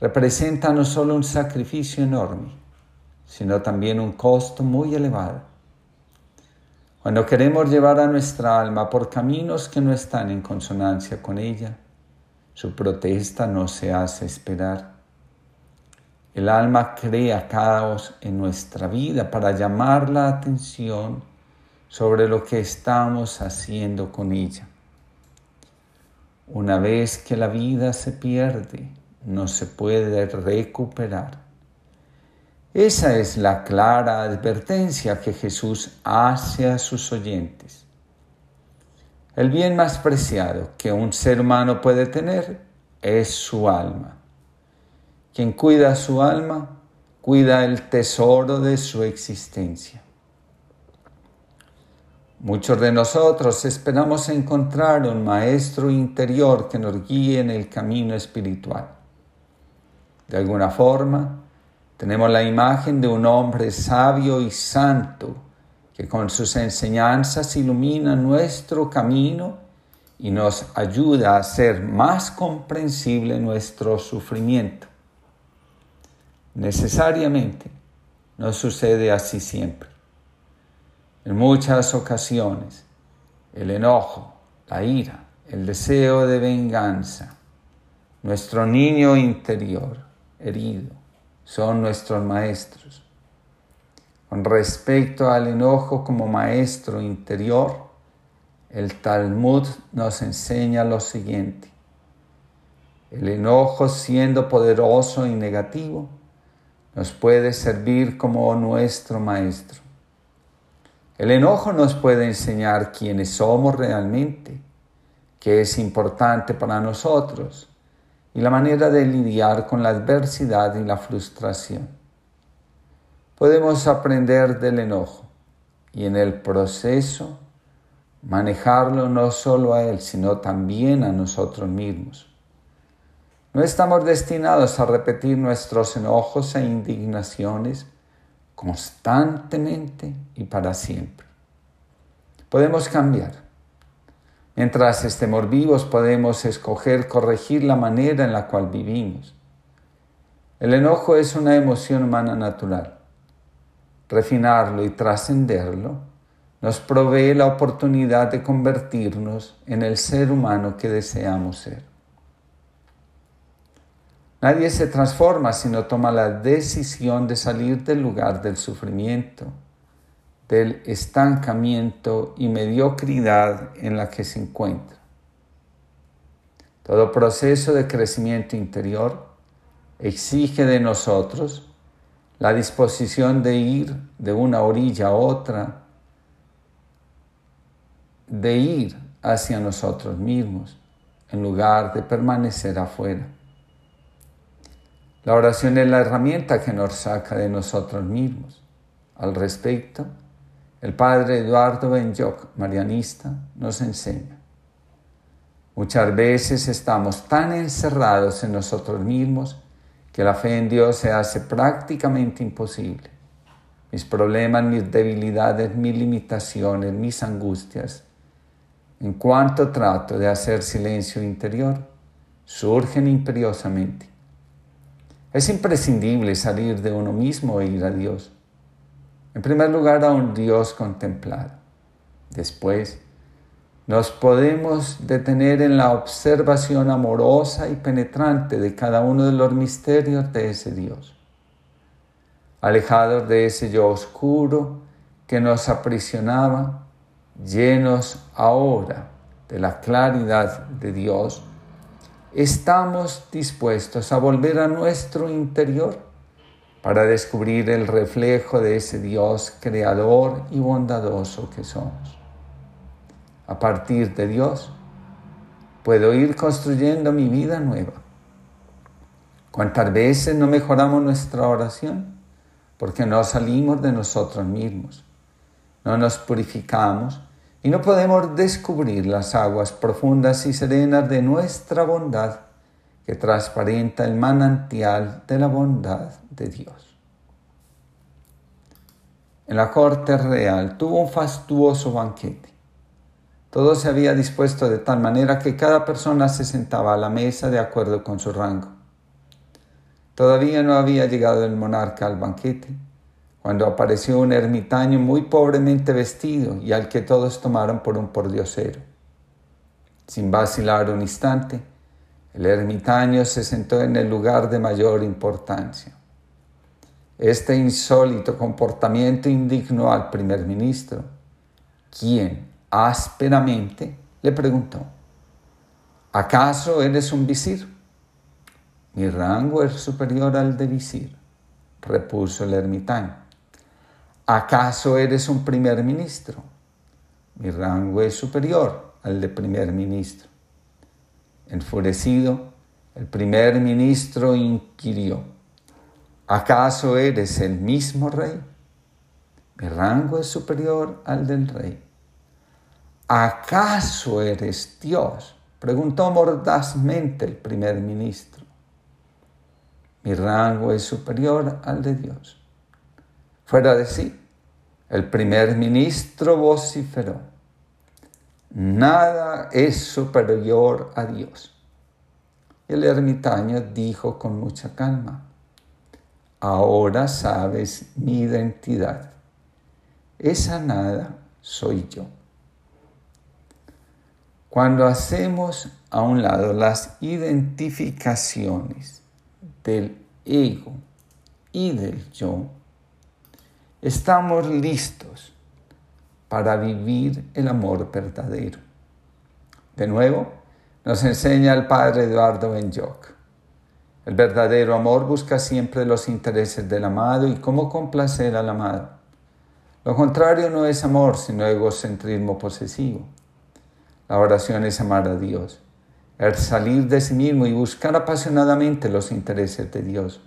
representa no solo un sacrificio enorme, sino también un costo muy elevado. Cuando queremos llevar a nuestra alma por caminos que no están en consonancia con ella, su protesta no se hace esperar. El alma crea caos en nuestra vida para llamar la atención sobre lo que estamos haciendo con ella. Una vez que la vida se pierde, no se puede recuperar. Esa es la clara advertencia que Jesús hace a sus oyentes. El bien más preciado que un ser humano puede tener es su alma. Quien cuida su alma, cuida el tesoro de su existencia. Muchos de nosotros esperamos encontrar un maestro interior que nos guíe en el camino espiritual. De alguna forma, tenemos la imagen de un hombre sabio y santo que con sus enseñanzas ilumina nuestro camino y nos ayuda a hacer más comprensible nuestro sufrimiento. Necesariamente no sucede así siempre. En muchas ocasiones, el enojo, la ira, el deseo de venganza, nuestro niño interior herido, son nuestros maestros. Con respecto al enojo como maestro interior, el Talmud nos enseña lo siguiente. El enojo siendo poderoso y negativo nos puede servir como nuestro maestro. El enojo nos puede enseñar quiénes somos realmente, qué es importante para nosotros y la manera de lidiar con la adversidad y la frustración. Podemos aprender del enojo y en el proceso manejarlo no solo a él, sino también a nosotros mismos. No estamos destinados a repetir nuestros enojos e indignaciones constantemente y para siempre. Podemos cambiar. Mientras estemos vivos podemos escoger corregir la manera en la cual vivimos. El enojo es una emoción humana natural. Refinarlo y trascenderlo nos provee la oportunidad de convertirnos en el ser humano que deseamos ser. Nadie se transforma si no toma la decisión de salir del lugar del sufrimiento, del estancamiento y mediocridad en la que se encuentra. Todo proceso de crecimiento interior exige de nosotros la disposición de ir de una orilla a otra, de ir hacia nosotros mismos, en lugar de permanecer afuera. La oración es la herramienta que nos saca de nosotros mismos. Al respecto, el padre Eduardo Benyoc, marianista, nos enseña. Muchas veces estamos tan encerrados en nosotros mismos que la fe en Dios se hace prácticamente imposible. Mis problemas, mis debilidades, mis limitaciones, mis angustias, en cuanto trato de hacer silencio interior, surgen imperiosamente es imprescindible salir de uno mismo e ir a Dios. En primer lugar, a un Dios contemplado. Después, nos podemos detener en la observación amorosa y penetrante de cada uno de los misterios de ese Dios. Alejados de ese yo oscuro que nos aprisionaba, llenos ahora de la claridad de Dios, estamos dispuestos a volver a nuestro interior para descubrir el reflejo de ese Dios creador y bondadoso que somos. A partir de Dios, puedo ir construyendo mi vida nueva. ¿Cuántas veces no mejoramos nuestra oración? Porque no salimos de nosotros mismos, no nos purificamos y no podemos descubrir las aguas profundas y serenas de nuestra bondad que transparenta el manantial de la bondad de Dios. En la corte real tuvo un fastuoso banquete. Todo se había dispuesto de tal manera que cada persona se sentaba a la mesa de acuerdo con su rango. Todavía no había llegado el monarca al banquete, cuando apareció un ermitaño muy pobremente vestido y al que todos tomaron por un pordiosero. Sin vacilar un instante, el ermitaño se sentó en el lugar de mayor importancia. Este insólito comportamiento indignó al primer ministro, quien ásperamente le preguntó, ¿acaso eres un visir? Mi rango es superior al de visir, repuso el ermitaño. ¿Acaso eres un primer ministro? Mi rango es superior al de primer ministro. Enfurecido, el primer ministro inquirió, ¿acaso eres el mismo rey? Mi rango es superior al del rey. ¿Acaso eres Dios? preguntó mordazmente el primer ministro. Mi rango es superior al de Dios. Fuera de sí, el primer ministro vociferó nada es superior a Dios. El ermitaño dijo con mucha calma, ahora sabes mi identidad. Esa nada soy yo. Cuando hacemos a un lado las identificaciones del ego y del yo, estamos listos para vivir el amor verdadero. De nuevo, nos enseña el padre Eduardo Benjoc. El verdadero amor busca siempre los intereses del amado y cómo complacer al amado. Lo contrario no es amor, sino egocentrismo posesivo. La oración es amar a Dios, es salir de sí mismo y buscar apasionadamente los intereses de Dios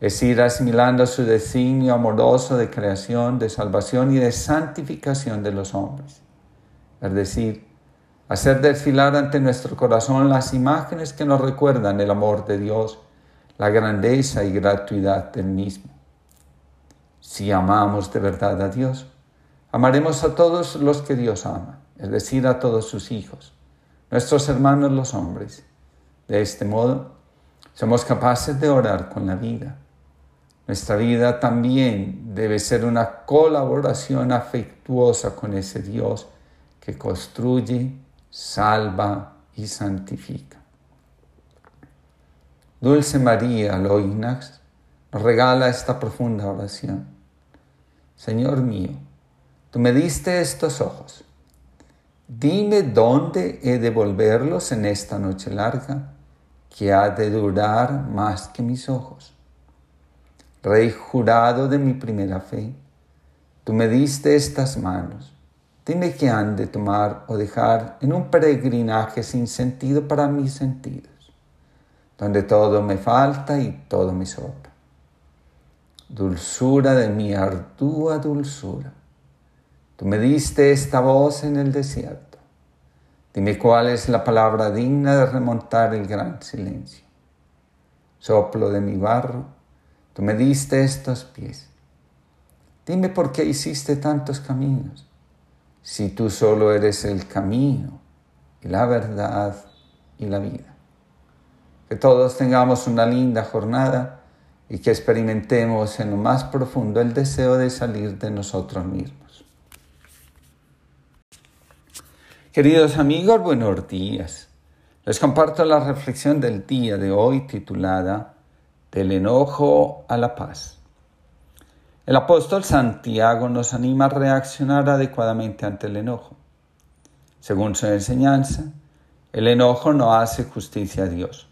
es ir asimilando su designio amoroso de creación, de salvación y de santificación de los hombres. Es decir, hacer desfilar ante nuestro corazón las imágenes que nos recuerdan el amor de Dios, la grandeza y gratuidad del mismo. Si amamos de verdad a Dios, amaremos a todos los que Dios ama, es decir, a todos sus hijos, nuestros hermanos los hombres. De este modo, somos capaces de orar con la vida nuestra vida también debe ser una colaboración afectuosa con ese Dios que construye, salva y santifica. Dulce María Loinax nos regala esta profunda oración. Señor mío, tú me diste estos ojos. Dime dónde he de volverlos en esta noche larga que ha de durar más que mis ojos. Rey jurado de mi primera fe, tú me diste estas manos. Dime qué han de tomar o dejar en un peregrinaje sin sentido para mis sentidos, donde todo me falta y todo me sobra. Dulzura de mi ardua dulzura, tú me diste esta voz en el desierto. Dime cuál es la palabra digna de remontar el gran silencio. Soplo de mi barro, Tú me diste estos pies. Dime por qué hiciste tantos caminos, si tú solo eres el camino y la verdad y la vida. Que todos tengamos una linda jornada y que experimentemos en lo más profundo el deseo de salir de nosotros mismos. Queridos amigos, buenos días. Les comparto la reflexión del día de hoy titulada Del enojo a la paz. El apóstol Santiago nos anima a reaccionar adecuadamente ante el enojo. Según su enseñanza, el enojo no hace justicia a Dios.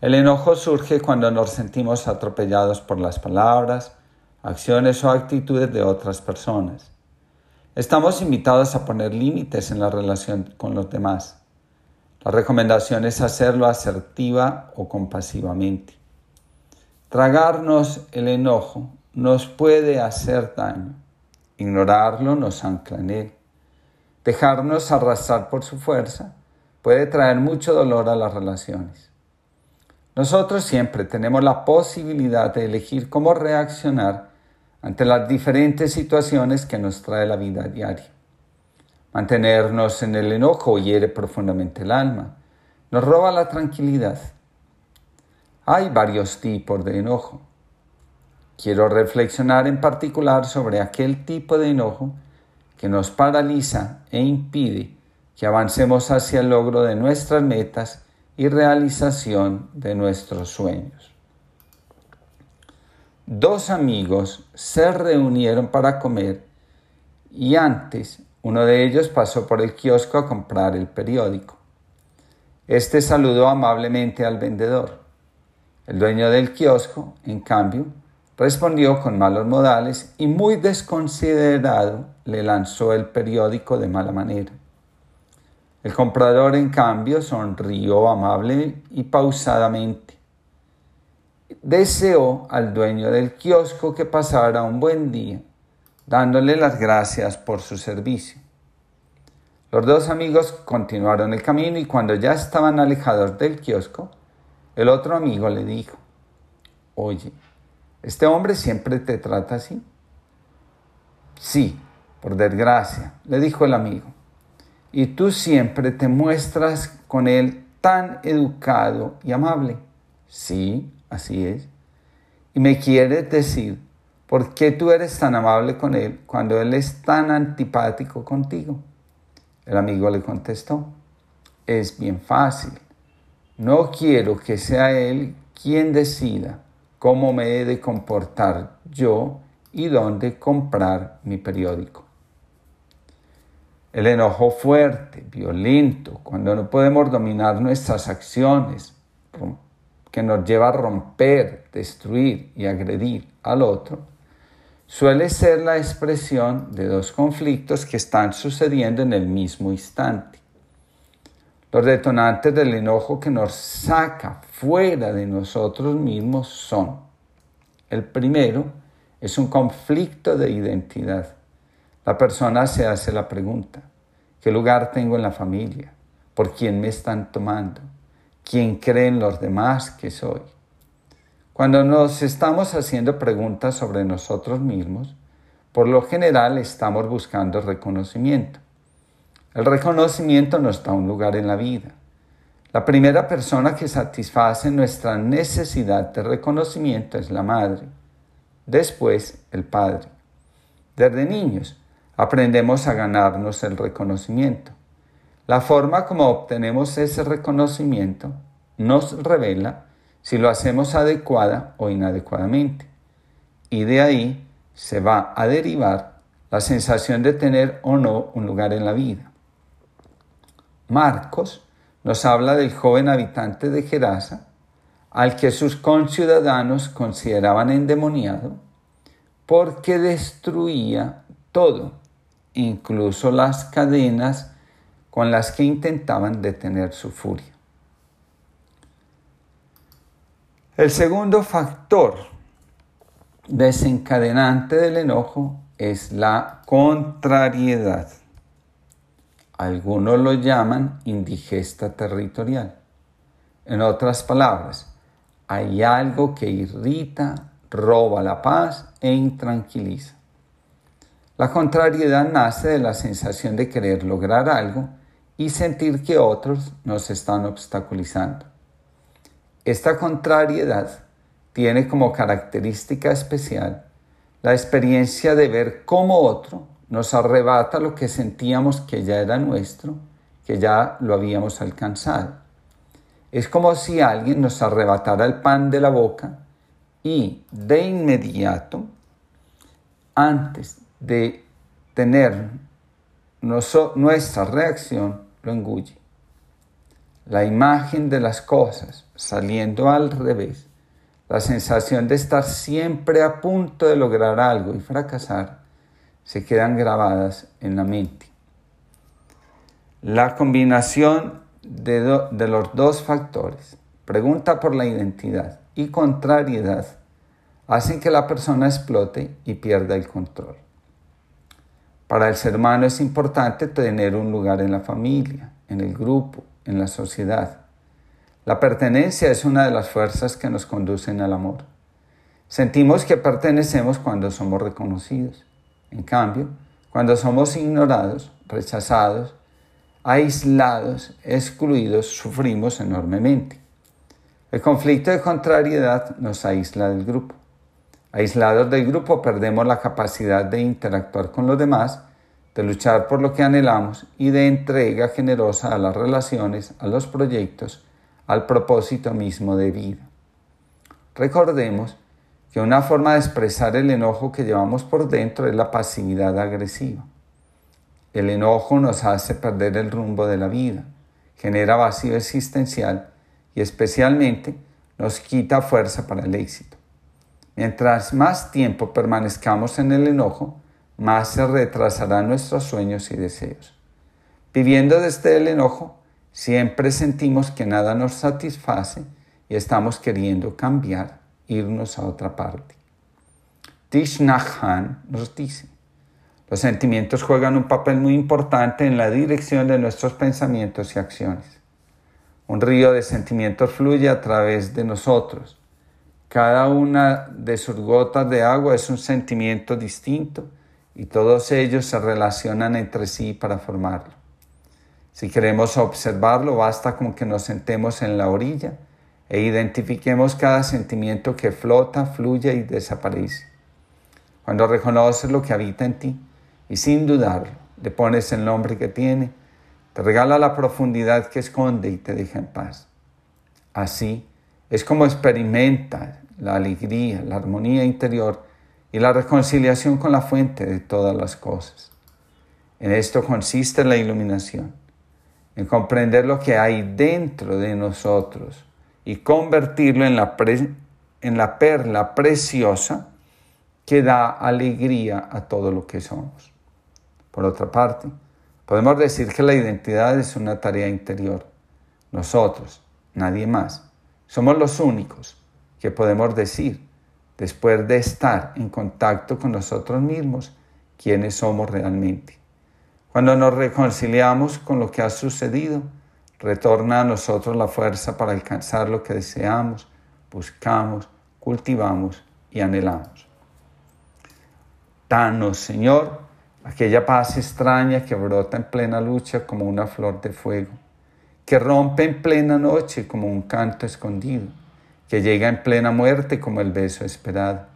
El enojo surge cuando nos sentimos atropellados por las palabras, acciones o actitudes de otras personas Estamos invitados a poner límites en la relación con los demás. La recomendación es hacerlo asertiva o compasivamente. Tragarnos el enojo nos puede hacer daño. Ignorarlo nos ancla en él. Dejarnos arrastrar por su fuerza puede traer mucho dolor a las relaciones. Nosotros siempre tenemos la posibilidad de elegir cómo reaccionar ante las diferentes situaciones que nos trae la vida diaria. Mantenernos en el enojo hiere profundamente el alma, nos roba la tranquilidad. Hay varios tipos de enojo. Quiero reflexionar en particular sobre aquel tipo de enojo que nos paraliza e impide que avancemos hacia el logro de nuestras metas y realización de nuestros sueños dos amigos se reunieron para comer y antes uno de ellos pasó por el kiosco a comprar el periódico. Este saludó amablemente al vendedor. El dueño del kiosco, en cambio, respondió con malos modales y muy desconsiderado le lanzó el periódico de mala manera. El comprador, en cambio, sonrió amable y pausadamente deseó al dueño del kiosco que pasara un buen día, dándole las gracias por su servicio. Los dos amigos continuaron el camino y cuando ya estaban alejados del kiosco, el otro amigo le dijo, Oye, ¿este hombre siempre te trata así? Sí, por desgracia, le dijo el amigo. Y tú siempre te muestras con él tan educado y amable. Sí, Así es. Y me quieres decir, ¿por qué tú eres tan amable con él cuando él es tan antipático contigo? El amigo le contestó, es bien fácil. No quiero que sea él quien decida cómo me he de comportar yo y dónde comprar mi periódico. El enojo fuerte, violento, cuando no podemos dominar nuestras acciones, que nos lleva a romper, destruir y agredir al otro, suele ser la expresión de dos conflictos que están sucediendo en el mismo instante. Los detonantes del enojo que nos saca fuera de nosotros mismos son, el primero es un conflicto de identidad. La persona se hace la pregunta, ¿qué lugar tengo en la familia? ¿Por quién me están tomando? quién creen los demás que soy. Cuando nos estamos haciendo preguntas sobre nosotros mismos, por lo general estamos buscando reconocimiento. El reconocimiento nos da un lugar en la vida. La primera persona que satisface nuestra necesidad de reconocimiento es la madre, después el padre. Desde niños aprendemos a ganarnos el reconocimiento. La forma como obtenemos ese reconocimiento nos revela si lo hacemos adecuada o inadecuadamente. Y de ahí se va a derivar la sensación de tener o no un lugar en la vida. Marcos nos habla del joven habitante de Gerasa, al que sus conciudadanos consideraban endemoniado, porque destruía todo, incluso las cadenas con las que intentaban detener su furia. El segundo factor desencadenante del enojo es la contrariedad. Algunos lo llaman indigesta territorial. En otras palabras, hay algo que irrita, roba la paz e intranquiliza. La contrariedad nace de la sensación de querer lograr algo y sentir que otros nos están obstaculizando. Esta contrariedad tiene como característica especial la experiencia de ver cómo otro nos arrebata lo que sentíamos que ya era nuestro, que ya lo habíamos alcanzado. Es como si alguien nos arrebatara el pan de la boca y de inmediato, antes de tener nuestra reacción, lo engulle. La imagen de las cosas saliendo al revés, la sensación de estar siempre a punto de lograr algo y fracasar, se quedan grabadas en la mente. La combinación de, los dos factores, pregunta por la identidad y contrariedad, hacen que la persona explote y pierda el control. Para el ser humano es importante tener un lugar en la familia, en el grupo, en la sociedad. La pertenencia es una de las fuerzas que nos conducen al amor. Sentimos que pertenecemos cuando somos reconocidos. En cambio, cuando somos ignorados, rechazados, aislados, excluidos, sufrimos enormemente. El conflicto de contrariedad nos aísla del grupo. Aislados del grupo perdemos la capacidad de interactuar con los demás, de luchar por lo que anhelamos y de entrega generosa a las relaciones, a los proyectos, al propósito mismo de vida. Recordemos que una forma de expresar el enojo que llevamos por dentro es la pasividad agresiva. El enojo nos hace perder el rumbo de la vida, genera vacío existencial y especialmente nos quita fuerza para el éxito. Mientras más tiempo permanezcamos en el enojo, más se retrasarán nuestros sueños y deseos. Viviendo desde el enojo, siempre sentimos que nada nos satisface y estamos queriendo cambiar, irnos a otra parte. Tish nos dice, los sentimientos juegan un papel muy importante en la dirección de nuestros pensamientos y acciones. Un río de sentimientos fluye a través de nosotros cada una de sus gotas de agua es un sentimiento distinto y todos ellos se relacionan entre sí para formarlo. Si queremos observarlo, basta con que nos sentemos en la orilla e identifiquemos cada sentimiento que flota, fluye y desaparece. Cuando reconoces lo que habita en ti y sin dudarlo le pones el nombre que tiene, te regala la profundidad que esconde y te deja en paz. Así es como experimentas la alegría, la armonía interior y la reconciliación con la fuente de todas las cosas. En esto consiste la iluminación, en comprender lo que hay dentro de nosotros y convertirlo en la, en la perla preciosa que da alegría a todo lo que somos. Por otra parte, podemos decir que la identidad es una tarea interior. Nosotros, nadie más, somos los únicos que podemos decir después de estar en contacto con nosotros mismos quiénes somos realmente. Cuando nos reconciliamos con lo que ha sucedido, retorna a nosotros la fuerza para alcanzar lo que deseamos, buscamos, cultivamos y anhelamos. Danos, Señor, aquella paz extraña que brota en plena lucha como una flor de fuego, que rompe en plena noche como un canto escondido que llega en plena muerte como el beso esperado.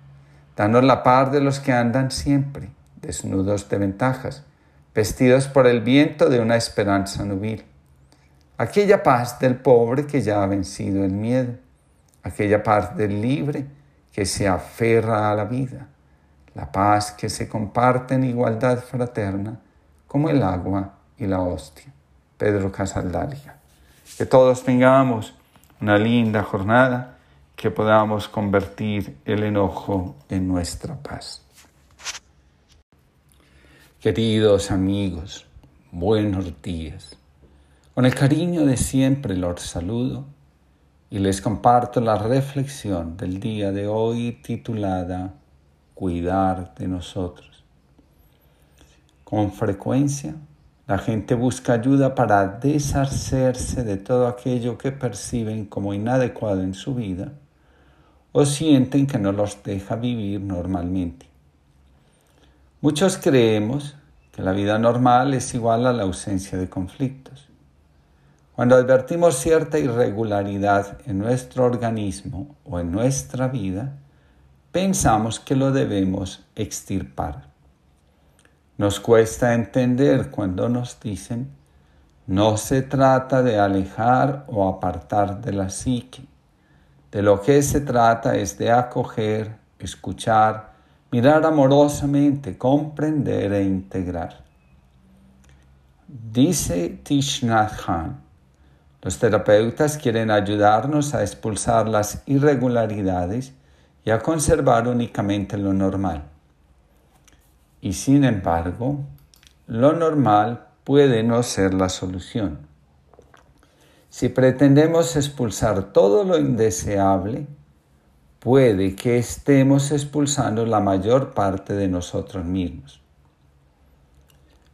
Danos la paz de los que andan siempre, desnudos de ventajas, vestidos por el viento de una esperanza nubil. Aquella paz del pobre que ya ha vencido el miedo, aquella paz del libre que se aferra a la vida, la paz que se comparte en igualdad fraterna como el agua y la hostia. Pedro Casaldalia. Que todos tengamos una linda jornada que podamos convertir el enojo en nuestra paz. Queridos amigos, buenos días. Con el cariño de siempre los saludo y les comparto la reflexión del día de hoy titulada Cuidar de nosotros. Con frecuencia, la gente busca ayuda para deshacerse de todo aquello que perciben como inadecuado en su vida o sienten que no los deja vivir normalmente. Muchos creemos que la vida normal es igual a la ausencia de conflictos. Cuando advertimos cierta irregularidad en nuestro organismo o en nuestra vida, pensamos que lo debemos extirpar. Nos cuesta entender cuando nos dicen, no se trata de alejar o apartar de la psique. De lo que se trata es de acoger, escuchar, mirar amorosamente, comprender e integrar. Dice Tishnat Khan, los terapeutas quieren ayudarnos a expulsar las irregularidades y a conservar únicamente lo normal. Y sin embargo, lo normal puede no ser la solución. Si pretendemos expulsar todo lo indeseable, puede que estemos expulsando la mayor parte de nosotros mismos.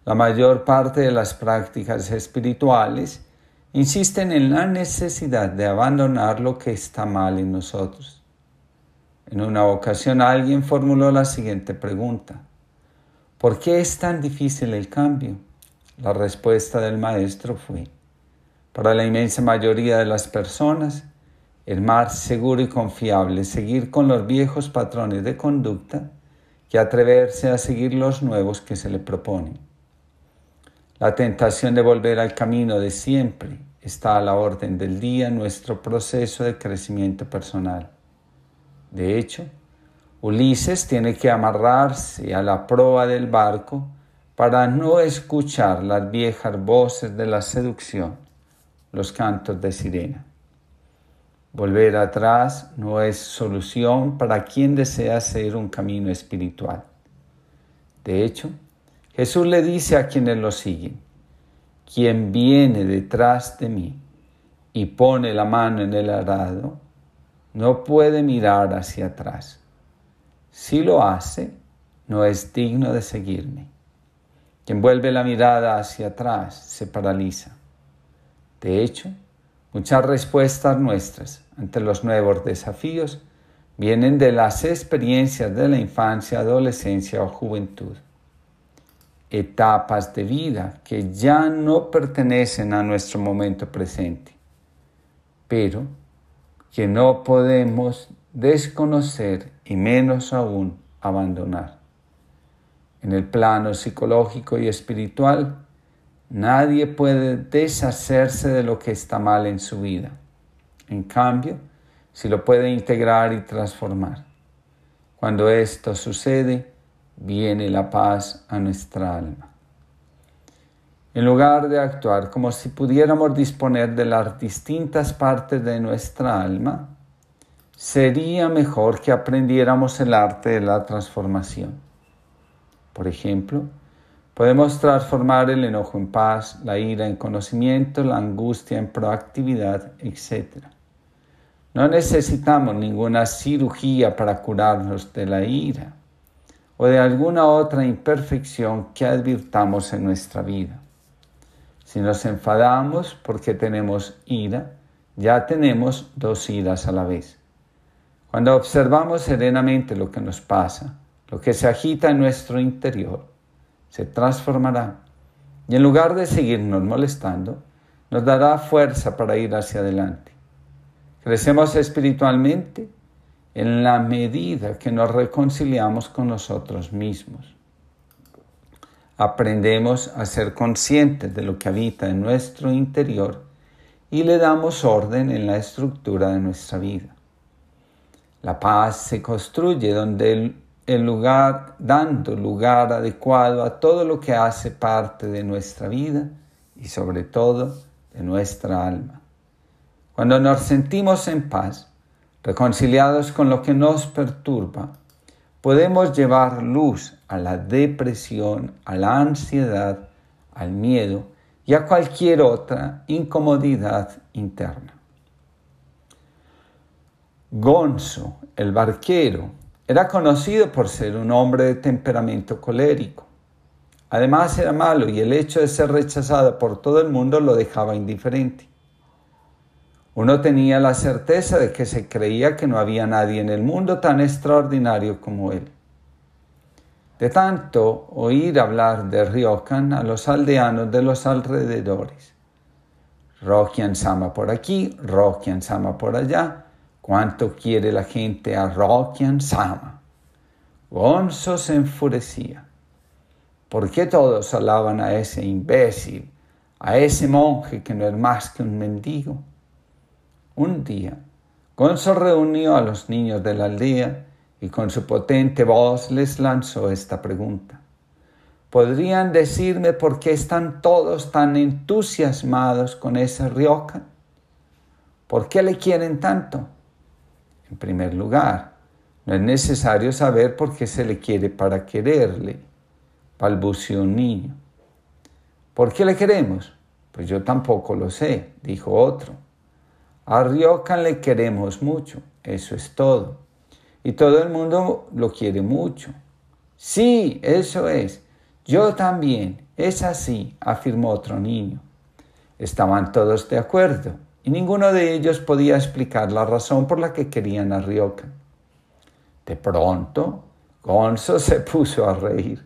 La mayor parte de las prácticas espirituales insisten en la necesidad de abandonar lo que está mal en nosotros. En una ocasión alguien formuló la siguiente pregunta. ¿Por qué es tan difícil el cambio? La respuesta del maestro fue, para la inmensa mayoría de las personas, el más seguro y confiable es seguir con los viejos patrones de conducta que atreverse a seguir los nuevos que se le proponen. La tentación de volver al camino de siempre está a la orden del día en nuestro proceso de crecimiento personal. De hecho, Ulises tiene que amarrarse a la proa del barco para no escuchar las viejas voces de la seducción, los cantos de sirena. Volver atrás no es solución para quien desea hacer un camino espiritual. De hecho, Jesús le dice a quienes lo siguen, quien viene detrás de mí y pone la mano en el arado, no puede mirar hacia atrás. Si lo hace, no es digno de seguirme. Quien vuelve la mirada hacia atrás se paraliza. De hecho, muchas respuestas nuestras ante los nuevos desafíos vienen de las experiencias de la infancia, adolescencia o juventud. Etapas de vida que ya no pertenecen a nuestro momento presente, pero que no podemos desconocer y menos aún abandonar. En el plano psicológico y espiritual, nadie puede deshacerse de lo que está mal en su vida. En cambio, si lo puede integrar y transformar. Cuando esto sucede, viene la paz a nuestra alma. En lugar de actuar como si pudiéramos disponer de las distintas partes de nuestra alma, sería mejor que aprendiéramos el arte de la transformación. Por ejemplo, podemos transformar el enojo en paz, la ira en conocimiento, la angustia en proactividad, etc. No necesitamos ninguna cirugía para curarnos de la ira o de alguna otra imperfección que advirtamos en nuestra vida. Si nos enfadamos porque tenemos ira, ya tenemos dos iras a la vez. Cuando observamos serenamente lo que nos pasa, lo que se agita en nuestro interior, se transformará y en lugar de seguirnos molestando, nos dará fuerza para ir hacia adelante. Crecemos espiritualmente en la medida que nos reconciliamos con nosotros mismos. Aprendemos a ser conscientes de lo que habita en nuestro interior y le damos orden en la estructura de nuestra vida. La paz se construye donde el, lugar, dando lugar adecuado a todo lo que hace parte de nuestra vida y sobre todo de nuestra alma. Cuando nos sentimos en paz, reconciliados con lo que nos perturba, podemos llevar luz a la depresión, a la ansiedad, al miedo y a cualquier otra incomodidad interna. Gonzo, el barquero, era conocido por ser un hombre de temperamento colérico. Además era malo y el hecho de ser rechazado por todo el mundo lo dejaba indiferente. Uno tenía la certeza de que se creía que no había nadie en el mundo tan extraordinario como él. De tanto oír hablar de Ryokan a los aldeanos de los alrededores. Rokian Sama por aquí, Rokian Sama por allá. ¿Cuánto quiere la gente a Rokian Sama? Gonzo se enfurecía. ¿Por qué todos alaban a ese imbécil, a ese monje que no es más que un mendigo? Un día, Gonzo reunió a los niños de la aldea y con su potente voz les lanzó esta pregunta. ¿Podrían decirme por qué están todos tan entusiasmados con ese Ryokan? ¿Por qué le quieren tanto? En primer lugar, no es necesario saber por qué se le quiere para quererle, balbuceó un niño. ¿Por qué le queremos? Pues yo tampoco lo sé, dijo otro. A Ryokan le queremos mucho, eso es todo. Y todo el mundo lo quiere mucho. Sí, eso es. Yo también, es así, afirmó otro niño. Estaban todos de acuerdo, y ninguno de ellos podía explicar la razón por la que querían a Ryokan. De pronto, Gonzo se puso a reír.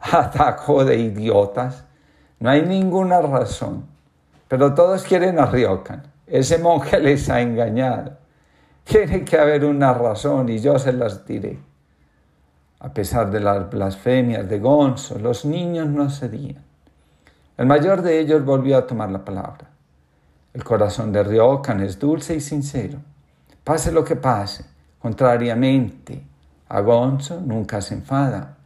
Atacó de idiotas. No hay ninguna razón. Pero todos quieren a Ryokan. Ese monje les ha engañado. Tiene que haber una razón y yo se las diré. A pesar de las blasfemias de Gonzo, los niños no cedían. El mayor de ellos volvió a tomar la palabra. El corazón de Ryokan es dulce y sincero. Pase lo que pase, contrariamente a Gonzo, nunca se enfada.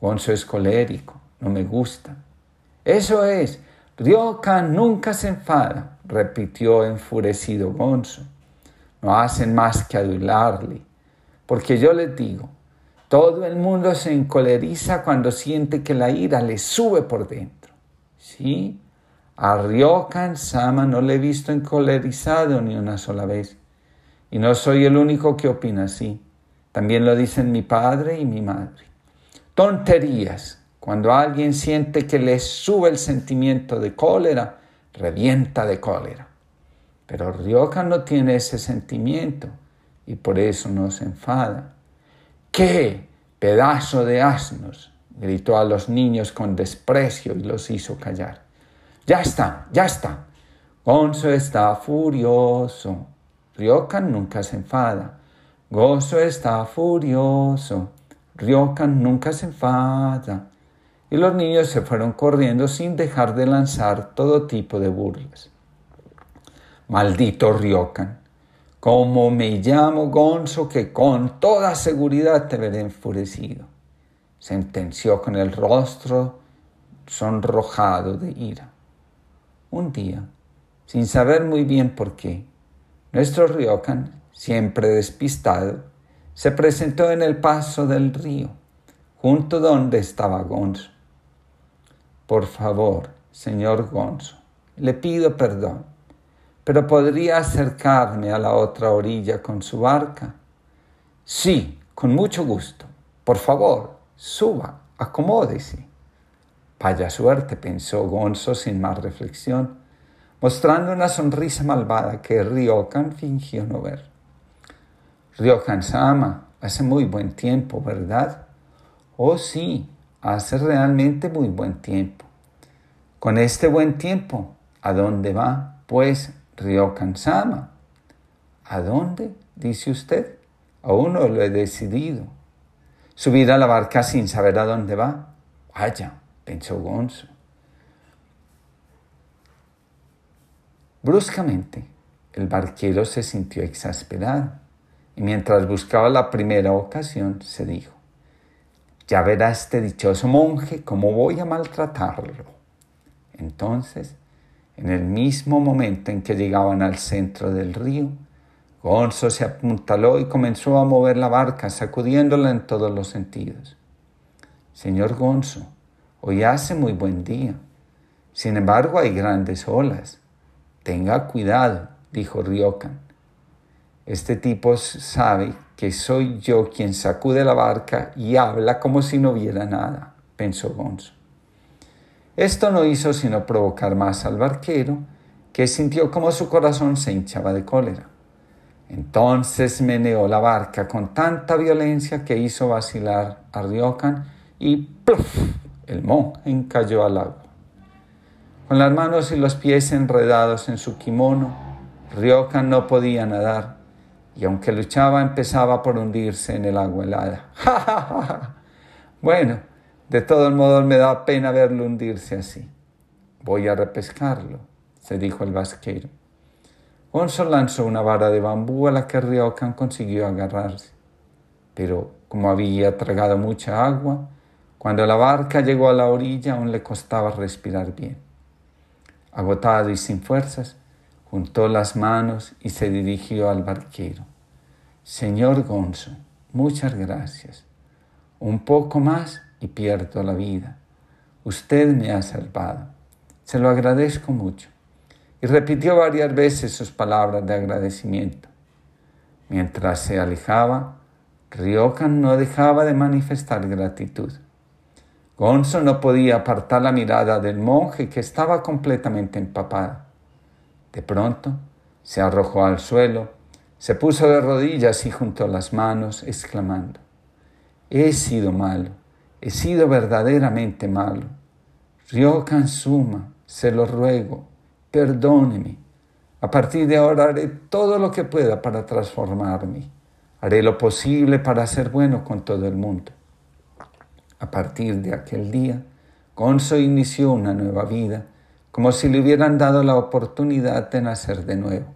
Gonzo es colérico, no me gusta. Eso es, Ryokan nunca se enfada, repitió enfurecido Gonzo. No hacen más que adularle, porque yo les digo, todo el mundo se encoleriza cuando siente que la ira le sube por dentro. ¿Sí? A Ryokan Sama no le he visto encolerizado ni una sola vez. Y no soy el único que opina así. También lo dicen mi padre y mi madre. Tonterías. Cuando alguien siente que le sube el sentimiento de cólera, revienta de cólera. Pero Ryokan no tiene ese sentimiento y por eso no se enfada. ¡Qué pedazo de asnos! gritó a los niños con desprecio y los hizo callar. Ya está, ya está. Gonzo está furioso. Ryokan nunca se enfada. Gozo está furioso. Ryokan nunca se enfada. Y los niños se fueron corriendo sin dejar de lanzar todo tipo de burlas. Maldito Ryokan, como me llamo Gonzo que con toda seguridad te veré enfurecido, sentenció con el rostro sonrojado de ira. Un día, sin saber muy bien por qué, nuestro Ryokan, siempre despistado, se presentó en el paso del río, junto donde estaba Gonzo. Por favor, señor Gonzo, le pido perdón pero podría acercarme a la otra orilla con su barca. Sí, con mucho gusto. Por favor, suba, acomódese. Vaya suerte, pensó Gonzo sin más reflexión, mostrando una sonrisa malvada que Ryokan fingió no ver. Ryokan Sama, hace muy buen tiempo, ¿verdad? Oh sí, hace realmente muy buen tiempo. Con este buen tiempo, ¿a dónde va? Pues Ryokan Sama. ¿A dónde? dice usted. Aún no lo he decidido. Subir a la barca sin saber a dónde va. Vaya, pensó Gonzo. Bruscamente, el barquero se sintió exasperado y mientras buscaba la primera ocasión se dijo, ya verá este dichoso monje cómo voy a maltratarlo. Entonces en el mismo momento en que llegaban al centro del río, Gonzo se apuntaló y comenzó a mover la barca, sacudiéndola en todos los sentidos. Señor Gonzo, hoy hace muy buen día. Sin embargo, hay grandes olas. Tenga cuidado, dijo Ryokan. Este tipo sabe que soy yo quien sacude la barca y habla como si no viera nada, pensó Gonzo. Esto no hizo sino provocar más al barquero, que sintió como su corazón se hinchaba de cólera. Entonces meneó la barca con tanta violencia que hizo vacilar a Ryokan y ¡pluf! el monje cayó al agua. Con las manos y los pies enredados en su kimono, Ryokan no podía nadar y aunque luchaba empezaba por hundirse en el agua helada. ¡Ja, ja, ja! Bueno, De todos modos me da pena verlo hundirse así. Voy a repescarlo, se dijo el vasquero. Gonzo lanzó una vara de bambú a la que Ryokan consiguió agarrarse. Pero como había tragado mucha agua, cuando la barca llegó a la orilla aún le costaba respirar bien. Agotado y sin fuerzas, juntó las manos y se dirigió al barquero. Señor Gonzo, muchas gracias. Un poco más y pierdo la vida. Usted me ha salvado. Se lo agradezco mucho. Y repitió varias veces sus palabras de agradecimiento. Mientras se alejaba, Ryokan no dejaba de manifestar gratitud. Gonzo no podía apartar la mirada del monje que estaba completamente empapado. De pronto se arrojó al suelo, se puso de rodillas y juntó las manos, exclamando, He sido malo, he sido verdaderamente malo. Ryokan Suma, se lo ruego, perdóneme. A partir de ahora haré todo lo que pueda para transformarme. Haré lo posible para ser bueno con todo el mundo. A partir de aquel día, Gonzo inició una nueva vida como si le hubieran dado la oportunidad de nacer de nuevo.